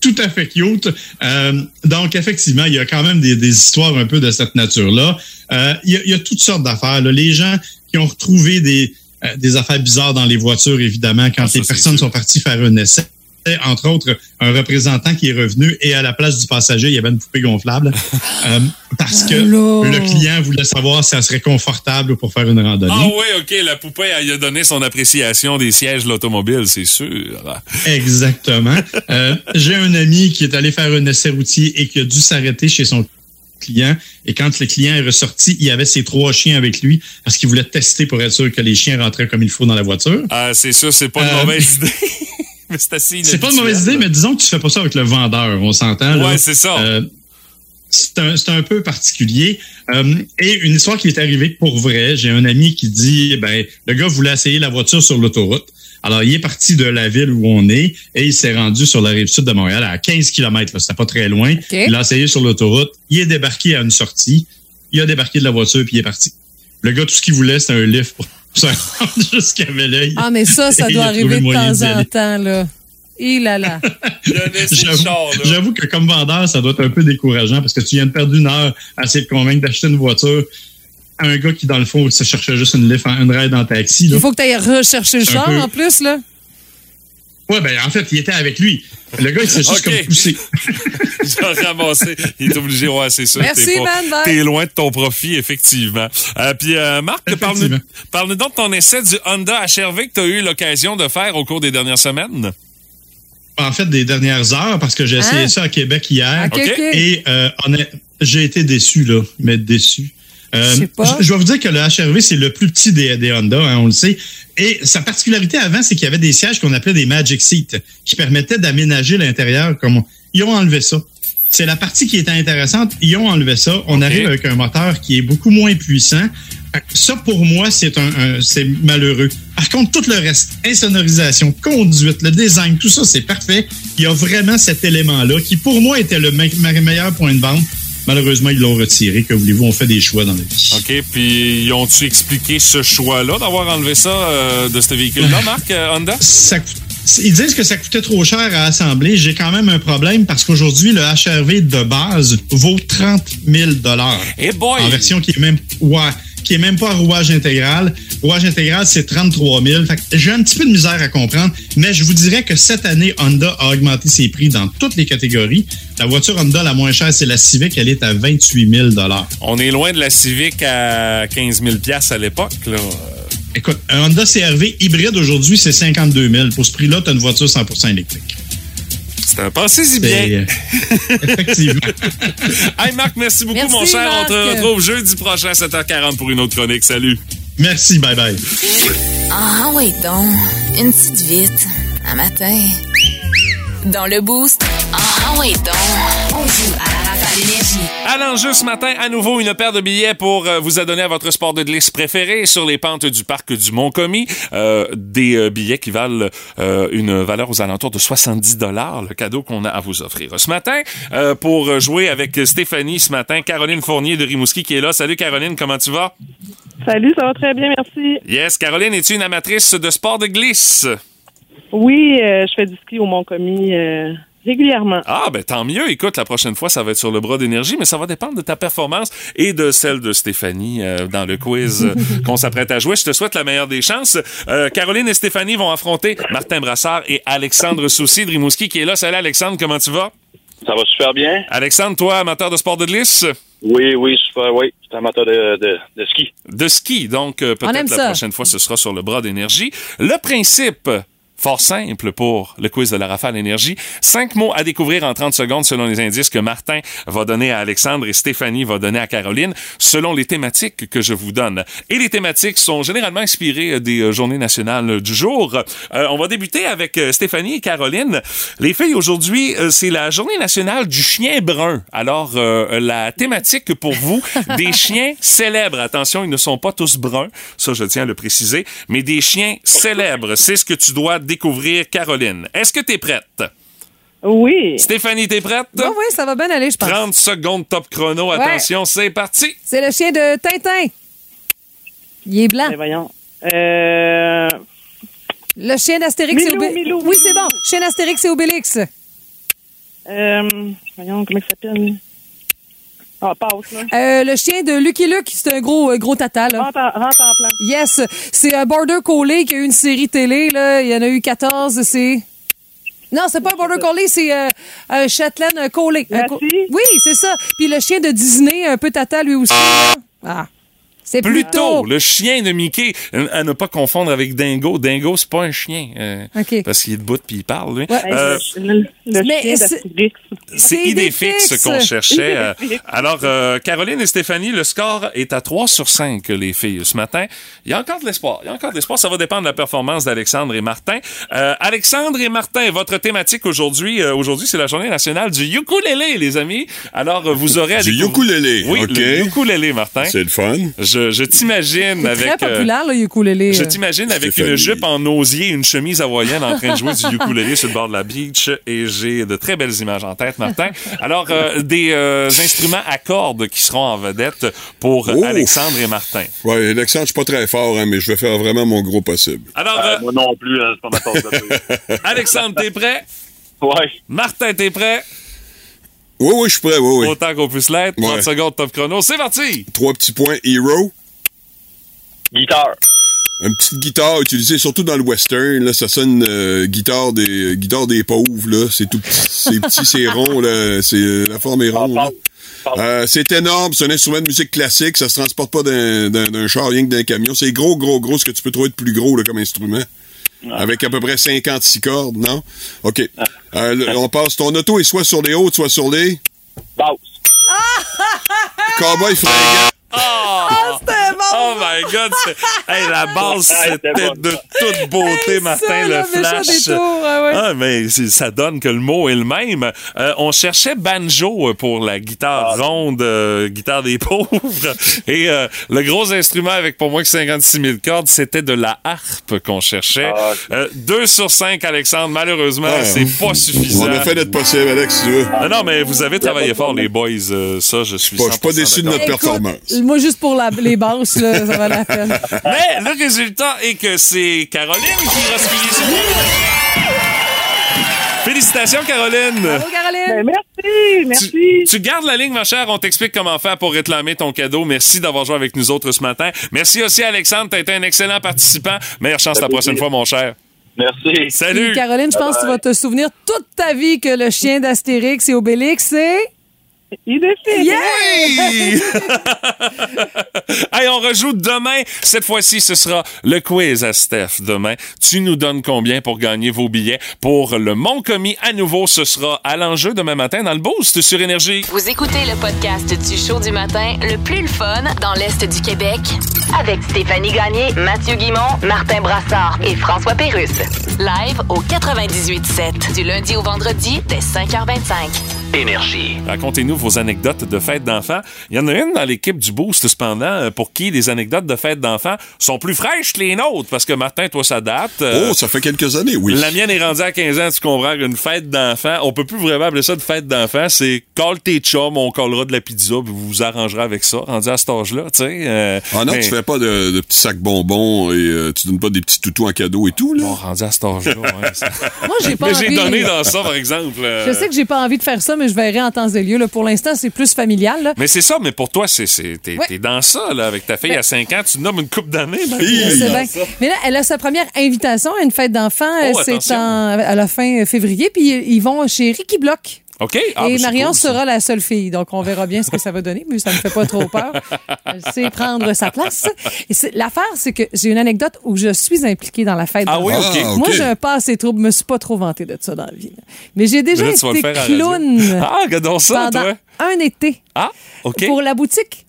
tout à fait cute. Euh, donc, effectivement, il y a quand même des, des histoires un peu de cette nature-là. Euh, il, y a, il y a toutes sortes d'affaires. Les gens qui ont retrouvé des, euh, des affaires bizarres dans les voitures, évidemment, quand Ah, ça, les personnes sûr. sont parties faire un essai. Entre autres, un représentant qui est revenu et à la place du passager, il y avait une poupée gonflable. Euh, parce que le client voulait savoir si ça serait confortable pour faire une randonnée. Ah oui, OK. La poupée, elle a donné son appréciation des sièges de l'automobile, c'est sûr. Exactement. Euh, J'ai un ami qui est allé faire un essai routier et qui a dû s'arrêter chez son client. Et quand le client est ressorti, il avait ses trois chiens avec lui parce qu'il voulait tester pour être sûr que les chiens rentraient comme il faut dans la voiture. Ah, c'est sûr, c'est pas une Euh, mauvaise idée. mais c'est assez C'est pas une mauvaise idée, mais disons que tu fais pas ça avec le vendeur, on s'entend. Ouais, c'est ça. Euh, c'est un, c'est un peu particulier. Euh, et une histoire qui est arrivée pour vrai, j'ai un ami qui dit, ben, le gars voulait essayer la voiture sur l'autoroute. Alors, il est parti de la ville où on est et il s'est rendu sur la rive sud de Montréal à 15 km. C'était pas très loin. Il a essayé sur l'autoroute. Il est débarqué à une sortie. Il a débarqué de la voiture puis il est parti. Le gars, tout ce qu'il voulait, c'était un lift pour se rendre jusqu'à Villeuil. Ah, mais ça, ça doit arriver de temps en temps, là. Et là là. J'avoue que comme vendeur, ça doit être un peu décourageant parce que tu viens de perdre une heure à essayer de convaincre d'acheter une voiture à un gars qui, dans le fond, se cherchait juste une lift, une ride en taxi. là. Il faut que tu ailles rechercher le char peu. en plus, là. Ouais, ben en fait, il était avec lui. Le gars, il s'est juste Ok. comme poussé. J'ai ramassé. Il est obligé, ouais, c'est ça. Merci, T'es man. T'es loin de ton profit, effectivement. Euh, puis, euh, Marc, parle-nous parle donc de ton essai du Honda HRV que tu as eu l'occasion de faire au cours des dernières semaines. En fait, des dernières heures, parce que j'ai essayé Hein? ça à Québec hier. Ok, ok. Et euh, j'ai été déçu, là, mais déçu. Euh, Je vais vous dire que le HRV, c'est le plus petit des, des Honda, hein, on le sait. Et sa particularité avant, c'est qu'il y avait des sièges qu'on appelait des Magic Seats, qui permettaient d'aménager l'intérieur comme... on- Ils ont enlevé ça. C'est la partie qui était intéressante. Ils ont enlevé ça. On arrive avec un moteur qui est beaucoup moins puissant. Que Ça, pour moi, c'est un, un- c'est malheureux. Par contre, tout le reste, insonorisation, conduite, le design, tout ça, c'est parfait. Il y a vraiment cet élément-là qui, pour moi, était le me- me- meilleur point de vente. Malheureusement, ils l'ont retiré. Que voulez-vous, on fait des choix dans la vie. OK, puis ils ont-tu expliqué ce choix-là d'avoir enlevé ça euh, de ce véhicule-là, Marc, euh, Honda? Ça coûte- ils disent que ça coûtait trop cher à assembler. J'ai quand même un problème parce qu'aujourd'hui, le HRV de base vaut 30 000 Eh boy! En version qui est même, ouais, qui est même pas rouage intégral. Rouage intégral, c'est 33 000. Fait que j'ai un petit peu de misère à comprendre, mais je vous dirais que cette année, Honda a augmenté ses prix dans toutes les catégories. La voiture Honda la moins chère, c'est la Civic. Elle est à 28 000 On est loin de la Civic à 15 000 à l'époque, là. Écoute, un Honda CRV hybride aujourd'hui, c'est 52 000. Pour ce prix-là, tu as une voiture 100% électrique. Un pensez-y bien. Euh, Effectivement. Hey, Marc, merci beaucoup, Merci, mon cher. Marc. On te retrouve jeudi prochain à 7h40 pour une autre chronique. Salut. Merci, bye bye. Ah oui, donc, une petite vite, un matin. Dans le boost, ah oui, donc, on joue à la rafale énergie. À l'enjeu ce matin, à nouveau, une paire de billets pour euh, vous adonner à votre sport de glisse préféré sur les pentes du parc du Mont-Commis. Euh, des euh, billets qui valent euh, une valeur aux alentours de 70 dollars, le cadeau qu'on a à vous offrir. Ce matin, euh, pour jouer avec Stéphanie ce matin, Caroline Fournier de Rimouski qui est là. Salut Caroline, comment tu vas? Salut, ça va très bien, merci. Yes, Caroline, es-tu une amatrice de sport de glisse? Oui, euh, je fais du ski au Mont-Commis. euh, Régulièrement. Ah, ben tant mieux. Écoute, la prochaine fois, ça va être sur le bras d'énergie, mais ça va dépendre de ta performance et de celle de Stéphanie euh, dans le quiz euh, qu'on s'apprête à jouer. Je te souhaite la meilleure des chances. Euh, Caroline et Stéphanie vont affronter Martin Brassard et Alexandre Soucy de Rimouski qui est là. Salut Alexandre, comment tu vas? Ça va super bien. Alexandre, toi, amateur de sport de glisse? Oui, oui, super, oui. Je suis amateur de, de, de ski. De ski, donc euh, peut-être la ça. prochaine fois, ce sera sur le bras d'énergie. Le principe... Fort simple pour le quiz de la Rafale Énergie. Cinq mots à découvrir en 30 secondes selon les indices que Martin va donner à Alexandre et Stéphanie va donner à Caroline selon les thématiques que je vous donne. Et les thématiques sont généralement inspirées des euh, journées nationales du jour. Euh, on va débuter avec euh, Stéphanie et Caroline. Les filles, aujourd'hui, euh, c'est la journée nationale du chien brun. Alors, euh, la thématique pour vous, des chiens célèbres. Attention, ils ne sont pas tous bruns. Ça, je tiens à le préciser. Mais des chiens célèbres. C'est ce que tu dois découvrir, Caroline. Est-ce que tu es prête? Oui. Stéphanie, t'es prête? Oui, oui, ça va bien aller, je pense. 30 secondes top chrono. Ouais. Attention, c'est parti. C'est le chien de Tintin. Il est blanc. Mais voyons. Euh, Le chien d'Astérix et Milou, Obélix. Milou, Oui, c'est bon. Chien d'Astérix et Obélix. euh, voyons, comment il s'appelle? Ah, passe, là. Euh, le chien de Lucky Luke, c'est un gros, euh, gros tata, là. Rentre en, rentre en plan. Yes, c'est un Border Collie qui a eu une série télé, là. Il y en a eu 14, c'est... Non, c'est pas un Border Collie, c'est euh, un Shetland Collie. Un co- Oui, c'est ça. Puis le chien de Disney, un peu tata lui aussi. là. Ah. C'est Plutôt, plutôt. le chien de Mickey. Euh, À ne pas confondre avec Dingo. Dingo, c'est pas un chien. euh, OK. Parce qu'il est debout puis il parle, lui. Ouais. Euh, Le, le Mais chien c'est- Idéfix Idéfix. qu'on cherchait. euh. Alors, euh, Caroline et Stéphanie, le score est à 3 sur 5, les filles, ce matin. Il y a encore de l'espoir. Il y a encore de l'espoir. Ça va dépendre de la performance d'Alexandre et Martin. Euh, Alexandre et Martin, votre thématique aujourd'hui, euh, aujourd'hui, c'est la journée nationale du ukulélé, les amis. Alors, vous aurez à Du découvrir- ukulélé, Oui, OK. le ukulélé, Martin. C'est le fun. Je, je t'imagine avec... très populaire, le ukulélé. je t'imagine avec Stéphanie. une jupe en osier, une chemise hawaïenne en train de jouer du ukulélé sur le bord de la beach et j'ai de très belles images en tête, Martin. Alors, euh, des euh, instruments à cordes qui seront en vedette pour Oh. Alexandre et Martin. Ouais, Alexandre, je suis pas très fort, hein, mais je vais faire vraiment mon gros possible. Alors, Euh, euh, moi non plus, hein, c'est pas ma de. Alexandre, t'es prêt? Ouais. Martin, t'es prêt? Oui, oui, je suis prêt, oui, oui. Autant qu'on puisse l'être. 30 Ouais. secondes top chrono. C'est parti! Trois petits points Hero. Guitare. Une petite guitare utilisée surtout dans le western, là, ça sonne euh, guitare des guitare des pauvres, là. C'est tout petit, c'est petit, c'est rond, là. C'est euh, la forme est ronde. Euh, c'est énorme, c'est un instrument de musique classique, ça se transporte pas d'un, d'un, d'un char, rien que d'un camion. C'est gros, gros, gros, ce que tu peux trouver de plus gros là, comme instrument. Avec à peu près 56 cordes, non? OK. Euh, on passe. Ton auto est soit sur les hautes, soit sur les... Basse. Cowboy fringant. Oh! Oh my God! Hey, la base, Ah, c'était c'était de toute beauté, Martin, ça, le flash. ah ouais. Ah, mais c'est- ça donne que le mot est le même. Euh, on cherchait banjo pour la guitare ronde, euh, guitare des pauvres. Et euh, le gros instrument avec pour moi que 56 000 cordes, c'était de la harpe qu'on cherchait. Ah, Euh, deux sur cinq, Alexandre. Malheureusement, Ah, c'est pas suffisant. On a fait notre possible, Alex, si tu veux. Ah non, mais vous avez travaillé fort, les boys. Euh, ça, je suis Pas- je suis pas 100% déçu de notre performance. Moi, juste pour la- les basses, là, ça va la peine. Mais le résultat est que c'est Caroline qui va se filer sur Félicitations, Caroline! Bravo, Caroline. Ben, merci, merci. Tu gardes la ligne, ma chère. On t'explique comment faire pour réclamer ton cadeau. Merci d'avoir joué avec nous autres ce matin. Merci aussi, Alexandre. T'as été un excellent participant. Meilleure chance la prochaine fois, mon cher. Merci. Salut! Caroline, je pense que tu vas te souvenir toute ta vie que le chien d'Astérix et Obélix, c'est... Il est. Yeah! Hey, on rejoue demain. Cette fois-ci, ce sera le quiz à Steph demain. Tu nous donnes combien pour gagner vos billets? Pour le Mont Commis à nouveau? Ce sera à l'enjeu demain matin dans le Boost sur Énergie. Vous écoutez le podcast du show du matin le plus le fun dans l'Est du Québec avec Stéphanie Gagné, Mathieu Guimont, Martin Brassard et François Pérusse. Live au 98.7 du lundi au vendredi dès 5h25. Énergie. Racontez-nous vos anecdotes de fêtes d'enfants. Il y en a une dans l'équipe du Boost, cependant, euh, pour qui les anecdotes de fêtes d'enfants sont plus fraîches que les nôtres, parce que Martin, toi, ça date. Euh, Oh, ça fait quelques années, oui. La mienne est rendue à 15 ans, tu comprends, une fête d'enfant. On peut plus vraiment appeler ça de fête d'enfant. C'est call tes chums, on collera de la pizza, puis vous vous arrangerez avec ça, rendu à cet âge-là, tu sais. euh, Ah non, mais- tu fais pas de, de petits sacs bonbons et euh, tu donnes pas des petits toutous en cadeau et tout, là. Bon, rendu à cet âge-là, ouais, ça- Moi, j'ai pas Mais j'ai envie- donné dans ça, par exemple. euh, Je sais que j'ai pas envie de faire ça, mais je verrai en temps et lieu. là. Pour l'instant, c'est plus familial. là. Mais c'est ça, mais pour toi, c'est, c'est, t'es, Ouais. dans ça, là, avec ta fille Ben- à 5 ans, tu nommes une coupe d'années. ben. Mais là, elle a sa première invitation à une fête d'enfants. Oh, c'est en- à la fin février. Puis ils vont chez Ricky Block. OK. Ah, et ben, Marion cool, sera la seule fille. Donc, on verra bien ce que ça va donner, mais ça me fait pas trop peur. Elle sait prendre sa place. Et c'est- L'affaire, c'est que j'ai une anecdote où je suis impliquée dans la fête. Ah oui, Moi, j'ai un passé trouble. Je me suis pas trop vantée de ça dans la vie. là. Mais j'ai déjà Mais là, été clown Ah, regardons ça, pendant toi. un été. Ah, OK. Pour la boutique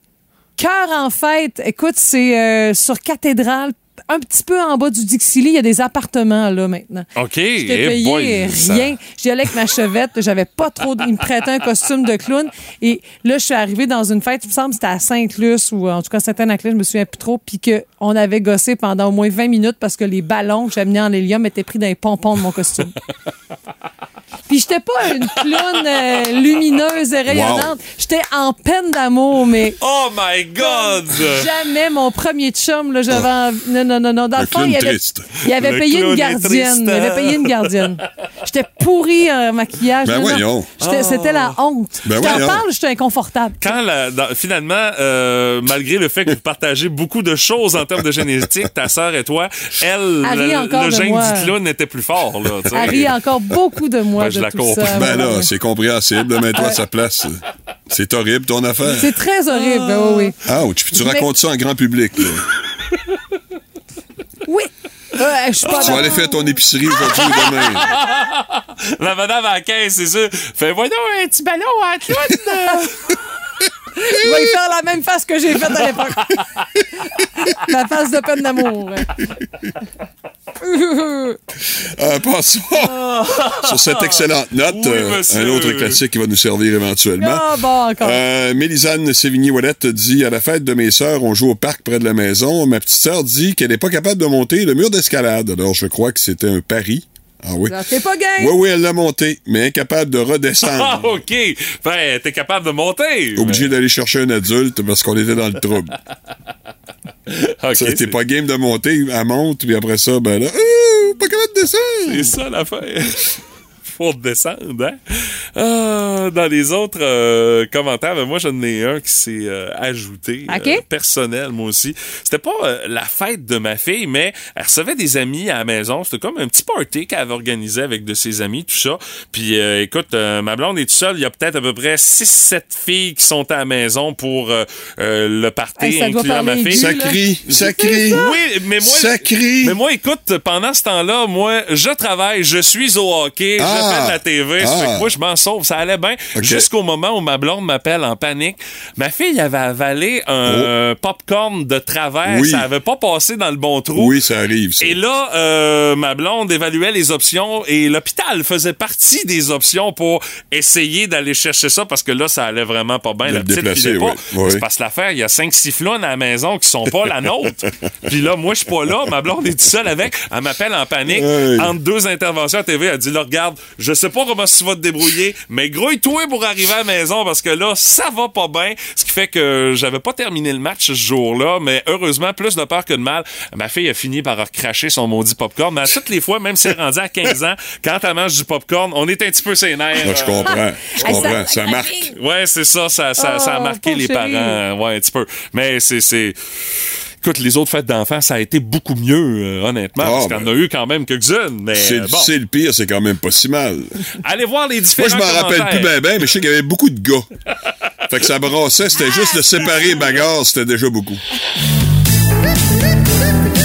Cœur en fête. Écoute, c'est euh, sur Cathédrale, un petit peu en bas du Dixili. Il y a des appartements là maintenant. OK. J'étais eh payé boy, rien. J'y allais avec ma chevette. J'avais pas trop. Il me prêtait un costume de clown. Et là, je suis arrivée dans une fête. Il me semble que c'était à Sainte-Luce ou en tout cas Sainte-Anne-Clé, je me souviens plus trop. Puis qu'on avait gossé pendant au moins 20 minutes parce que les ballons que j'amenais en hélium étaient pris dans les pompons de mon costume. Puis j'étais pas une clown euh, lumineuse et rayonnante. J'étais en peine d'amour, mais Oh my God! jamais mon premier chum, là, j'avais envie- Non, non, non, non. Dans le, Le fond, clown il avait, triste. il avait Le payé une clown est gardienne. triste. Il avait payé une gardienne. J'étais pourrie en maquillage. Ben Non, non. voyons. J'étais- C'était la honte. Ben je t'en voyons. parle, j'étais inconfortable. Quand la- dans- finalement, euh, malgré le fait que vous partagez beaucoup de choses en termes de génétique, ta sœur et toi, elle, Elle rit le, encore le de gène moi. du clown était plus fort. Là, tu sais. Elle rit encore beaucoup de moi Ben, je de la tout comprends. ça. Ben là, c'est compréhensible. Mets-toi à sa place. C'est horrible, ton affaire. C'est très horrible, ben oui, oui. Ouch, puis tu Mais- racontes ça en grand public. là. Oui. Ouais, je suis pas Tu vas aller faire ton épicerie aujourd'hui ou demain. La madame à la caisse, c'est ça. Fait, voyons, un petit ballon à clown. Je vais y faire la même face que j'ai faite à l'époque. la face de peine d'amour. Euh, passons sur cette excellente note. Oui, euh, un autre classique qui va nous servir éventuellement. Ah, bon, encore. Euh, Mélisane Sévigny-Ouellette dit À la fête de mes sœurs, on joue au parc près de la maison. Ma petite sœur dit qu'elle n'est pas capable de monter le mur d'escalade. Alors, je crois que c'était un pari. Ah oui. Ça fait pas gain. Oui, oui, elle l'a monté, mais incapable de Ah, redescendre. OK. Fait, t'es capable de monter. Obligé d'aller chercher un adulte parce qu'on était dans le trouble. OK, Ça, T'es pas game de monter, elle monte, puis après ça, ben là, Ouh, pas capable de descendre. C'est ça l'affaire. Faut descendre, hein? Ah, dans les autres euh, commentaires, ben, moi j'en ai un qui s'est euh, ajouté. Euh, personnel, moi aussi. C'était pas euh, la fête de ma fille, mais elle recevait des amis à la maison. C'était comme un petit party qu'elle avait organisé avec de ses amis, tout ça. Puis euh, écoute, euh, ma blonde est toute seule. Il y a peut-être à peu près 6-7 filles qui sont à la maison pour euh, euh, le party, Hey, incluant ma fille. Ça crie, ça crie. Oui, mais moi, Ça crie. mais moi, écoute, pendant ce temps-là, moi, je travaille, je suis au hockey, Ah. Je la TV. Ah. fait que moi, je m'en sauve. Ça allait bien. Jusqu'au moment où ma blonde m'appelle en panique. Ma fille avait avalé un popcorn de travers. Oh. Oui. Ça avait pas passé dans le bon trou. Oui, ça arrive, ça. Et là, euh, ma blonde évaluait les options et l'hôpital faisait partie des options pour essayer d'aller chercher ça parce que là, ça allait vraiment pas bien. La le petite déplacer, pas. oui. Oui. C'est parce que l'affaire, il y a 5-6 flounes à la maison qui sont pas la nôtre. Puis là, moi, je suis pas là. Ma blonde est toute seule avec. Elle m'appelle en panique. Hey. Entre deux interventions à TV, elle dit, là, regarde, je sais pas comment tu vas te débrouiller, mais grouille-toi pour arriver à la maison parce que là, ça va pas bien. Ce qui fait que j'avais pas terminé le match ce jour-là, mais heureusement, plus de peur que de mal, ma fille a fini par recracher son maudit popcorn. Mais à toutes les fois, même si elle est rendue à 15 ans, quand elle mange du popcorn, on est un petit peu. Là, je comprends. Je comprends. ça- Ça marque. Ouais, c'est ça, ça, ça, ça a Oh, marqué les chérie. parents. Ouais, un petit peu. Mais c'est, c'est, écoute, les autres fêtes d'enfants, ça a été beaucoup mieux, euh, honnêtement, Ah, parce qu'il y en a eu quand même quelques-unes. Mais C'est euh, bon, c'est le pire, c'est quand même pas si mal. allez voir les différents Moi, je m'en rappelle plus bien, ben, mais je sais qu'il y avait beaucoup de gars. fait que ça brassait, c'était juste de séparer bagarre, c'était déjà beaucoup.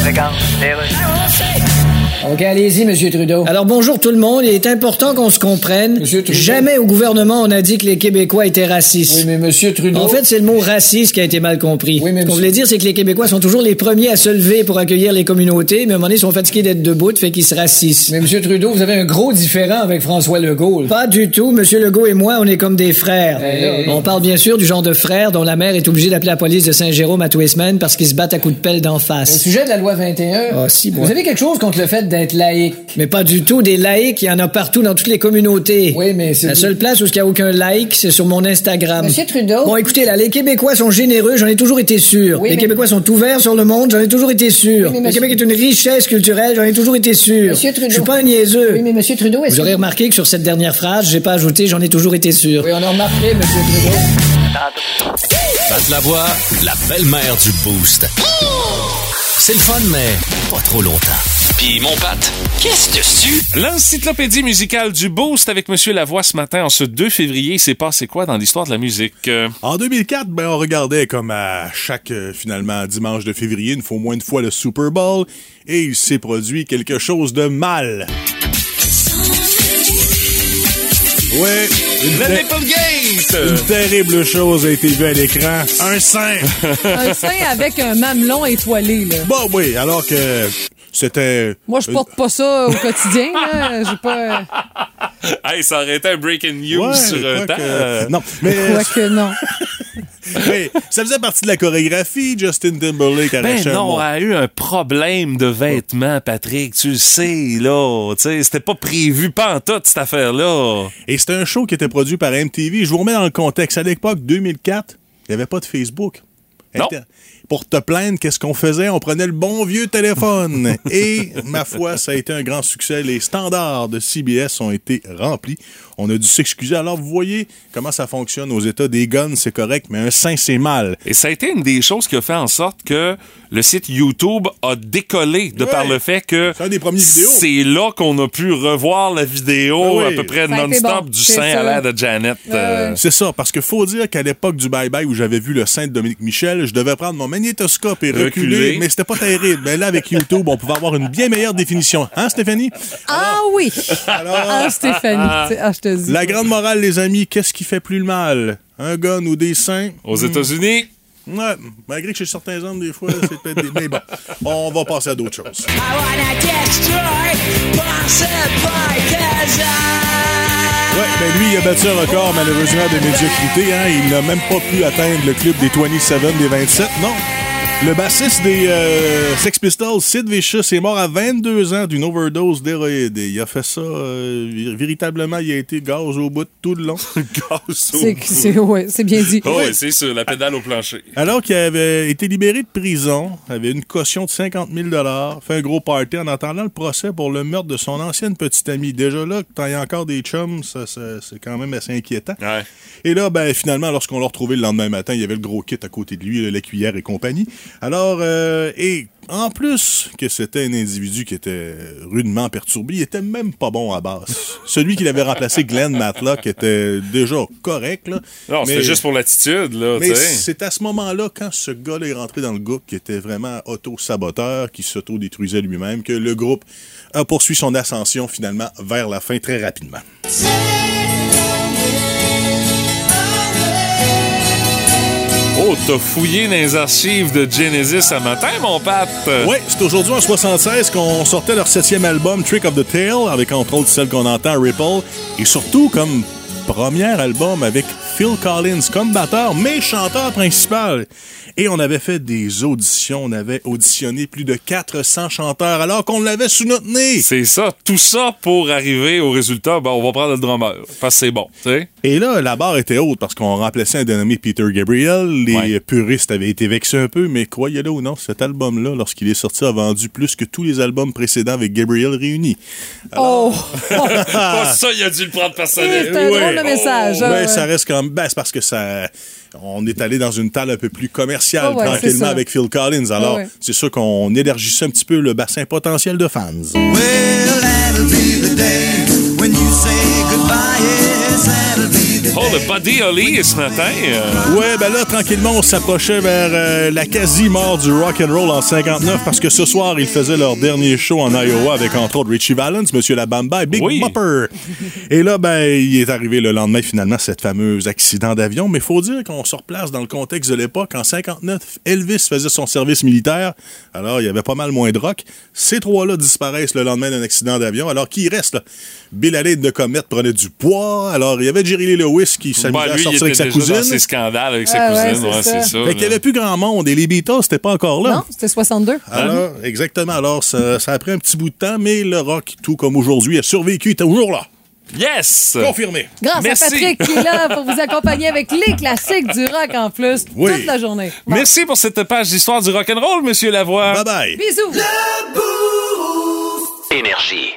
Regarde, les rues. OK, allez-y, Monsieur Trudeau. Alors, bonjour tout le monde. Il est important qu'on se comprenne. Jamais au gouvernement, on a dit que les Québécois étaient racistes. Oui, mais Monsieur Trudeau. En fait, c'est le mot raciste qui a été mal compris. Ce qu'on voulait dire, c'est que les Québécois sont toujours les premiers à se lever pour accueillir les communautés, mais à un moment donné, ils sont fatigués d'être debout, fait qu'ils se racissent. Mais Monsieur Trudeau, vous avez un gros différent avec François Legault. Pas du tout. Monsieur Legault et moi, on est comme des frères. Eh, eh. On parle bien sûr du genre de frères dont la mère est obligée d'appeler la police de Saint-Jérôme à tous les semaines parce qu'ils se battent à coups de pelle d'en Au face. sujet de la loi 21, Ah, si, moi. vous avez quelque chose contre le fait d'être laïque. Mais pas du tout. Des laïcs, il y en a partout dans toutes les communautés. Oui, mais c'est... La seule place où il n'y a aucun like, c'est sur mon Instagram. Monsieur Trudeau? Bon, écoutez, là, les Québécois sont généreux, j'en ai toujours été sûr. Oui, les mais- Québécois sont ouverts sur le monde, j'en ai toujours été sûr. Oui, mais le monsieur- Québec est une richesse culturelle, j'en ai toujours été sûr. Monsieur Trudeau. Je suis pas un niaiseux. Oui, mais Monsieur Trudeau, est-ce Vous aurez remarqué que sur cette dernière phrase, j'ai pas ajouté j'en ai toujours été sûr. Oui, on a remarqué, Monsieur Trudeau. Pat Lavoie, la belle-mère du Boost. C'est le fun, mais pas trop longtemps. Puis mon Pat, qu'est-ce dessus? L'encyclopédie musicale du Boost avec Monsieur Lavoie ce matin, en ce 2 février. C'est passé quoi dans l'histoire de la musique? Euh, En 2004, ben, on regardait comme à chaque, euh, finalement, dimanche de février, une fois au moins une fois le Super Bowl, et il s'est produit quelque chose de mal. Ouais, une, ter- une terrible chose a été vue à l'écran. Un sein! Un sein avec un mamelon étoilé, là. bon, oui, alors que c'était... Moi, je porte pas ça au quotidien, là. J'ai pas. Hey, ça aurait été un breaking news Ouais, sur un quoi temps. que- Euh, Non, mais... Quoique non. mais ça faisait partie de la chorégraphie. Justin Timberlake Ben arrachait un non, elle a eu un problème de vêtements, Patrick. Tu le sais, là. Tu sais, c'était pas prévu pas en tout, cette affaire-là. Et c'était un show qui était produit par MTV. Je vous remets dans le contexte. À l'époque, 2004, il n'y avait pas de Facebook. Non. Pour te plaindre, qu'est-ce qu'on faisait? On prenait le bon vieux téléphone. Et, ma foi, ça a été un grand succès. Les standards de CBS ont été remplis. On a dû s'excuser. Alors, vous voyez comment ça fonctionne aux États. Des guns, c'est correct, mais un sein, c'est mal. Et ça a été une des choses qui a fait en sorte que le site YouTube a décollé de Ouais. par le fait que C'est un des premiers vidéos. c'est là qu'on a pu revoir la vidéo Ah oui. à peu près non-stop bon, du sein à ça. l'air de Janet. euh, C'est ça, parce que faut dire qu'à l'époque du bye-bye où j'avais vu le sein de Dominique Michel, je devais prendre mon magnétoscope et reculer, Reculer. mais c'était pas terrible. Mais là, avec YouTube, on pouvait avoir une bien meilleure définition. Hein, Stéphanie? Ah oui! Ah, Stéphanie. sais, Ah, je te dis. La grande morale, les amis, qu'est-ce qui fait plus le mal? Un gun ou des seins? Aux États-Unis, Ouais, malgré que chez certains hommes, des fois, c'est peut-être des... Mais bon, on va passer à d'autres choses. Ouais, ben lui, il a battu un record, malheureusement, de médiocrité. Hein. Il n'a même pas pu atteindre le club des 27 des 27. Non? Le bassiste des euh, Sex Pistols, Sid Vicious, est mort à 22 ans d'une overdose d'héroïde. Il a fait ça, euh, véritablement, il a été gaz au bout tout le long. gaz au C'est bout. c'est- ouais, bien dit. Oh, ouais, c'est sûr, la pédale au plancher. Alors qu'il avait été libéré de prison, avait une caution de 50 000 fait un gros party en attendant le procès pour le meurtre de son ancienne petite amie. Déjà là, que t'en as encore des chums, ça, ça- c'est quand même assez inquiétant. Ouais. Et là, ben, finalement, lorsqu'on l'a retrouvé le lendemain matin, il y avait le gros kit à côté de lui, la cuillère et compagnie. Alors, euh, et en plus que c'était un individu qui était rudement perturbé, il était même pas bon à basse. Celui qui l'avait remplacé, Glenn Matlock, était déjà correct, là. Non, c'était Mais- juste pour l'attitude, là, tu mais c'est à ce moment-là, quand ce gars-là est rentré dans le groupe, qui était vraiment auto-saboteur, qui s'auto-détruisait lui-même, que le groupe a poursuivi son ascension finalement vers la fin très rapidement. Oh, t'as fouillé dans les archives de Genesis à matin, mon Pat? Oui, c'est aujourd'hui en 76 qu'on sortait leur septième album, Trick of the Tail, avec entre autres celle qu'on entend, Ripple, et surtout comme premier album avec Phil Collins comme batteur, mais chanteur principal. Et on avait fait des auditions, on avait auditionné plus de 400 chanteurs alors qu'on l'avait sous notre nez. C'est ça, tout ça pour arriver au résultat, ben, on va prendre le drummer, parce que c'est bon, tu sais. Et là, la barre était haute parce qu'on remplaçait un dénommé Peter Gabriel. Les puristes avaient été vexés un peu, mais croyez-le ou non, cet album-là, lorsqu'il est sorti, a vendu plus que tous les albums précédents avec Gabriel réunis. Oh! Ah, ça, il a dû le prendre personnel. C'est un drôle de message. Mais ah ouais. ça reste quand même. Ben, c'est parce que ça. On est allé dans une talle un peu plus commerciale ouais, c'est tranquillement avec Phil Collins. Alors, ouais. c'est sûr qu'on élargissait un petit peu le bassin potentiel de fans. Well, Oh, le Buddy Holly ce matin. euh, Ouais, ben là, tranquillement, on s'approchait vers euh, la quasi-mort du rock and roll en 59 parce que ce soir, ils faisaient leur dernier show en Iowa avec entre autres Richie Valens, Monsieur La Bamba et Big Bopper. Et là, ben, il est arrivé le lendemain finalement cet fameux accident d'avion. Mais faut dire qu'on se replace dans le contexte de l'époque. En 59, Elvis faisait son service militaire. Alors, il y avait pas mal moins de rock. Ces trois-là disparaissent le lendemain d'un accident d'avion. Alors, qui reste là? Bill Haley de Comet prenait du poids. Alors, il y avait Jerry Lee Lewis qui s'amusait ben, à sortir avec sa déjà cousine. dans ses scandales avec sa Ah ouais, cousine. c'est Ouais, ça. ça. Fait qu'il n'y avait plus grand monde et les Beatles, c'était pas encore là. Non, c'était 62. Alors, exactement. Alors, ça, ça a pris un petit bout de temps, mais le rock, tout comme aujourd'hui, a survécu, il est toujours là. Yes! Confirmé. Grâce Merci. à Patrick qui est là pour vous accompagner avec les classiques du rock en plus Oui. toute la journée. Merci pour cette page d'histoire du rock'n'roll, Monsieur Lavoie. Bye bye. Bisous. Énergie.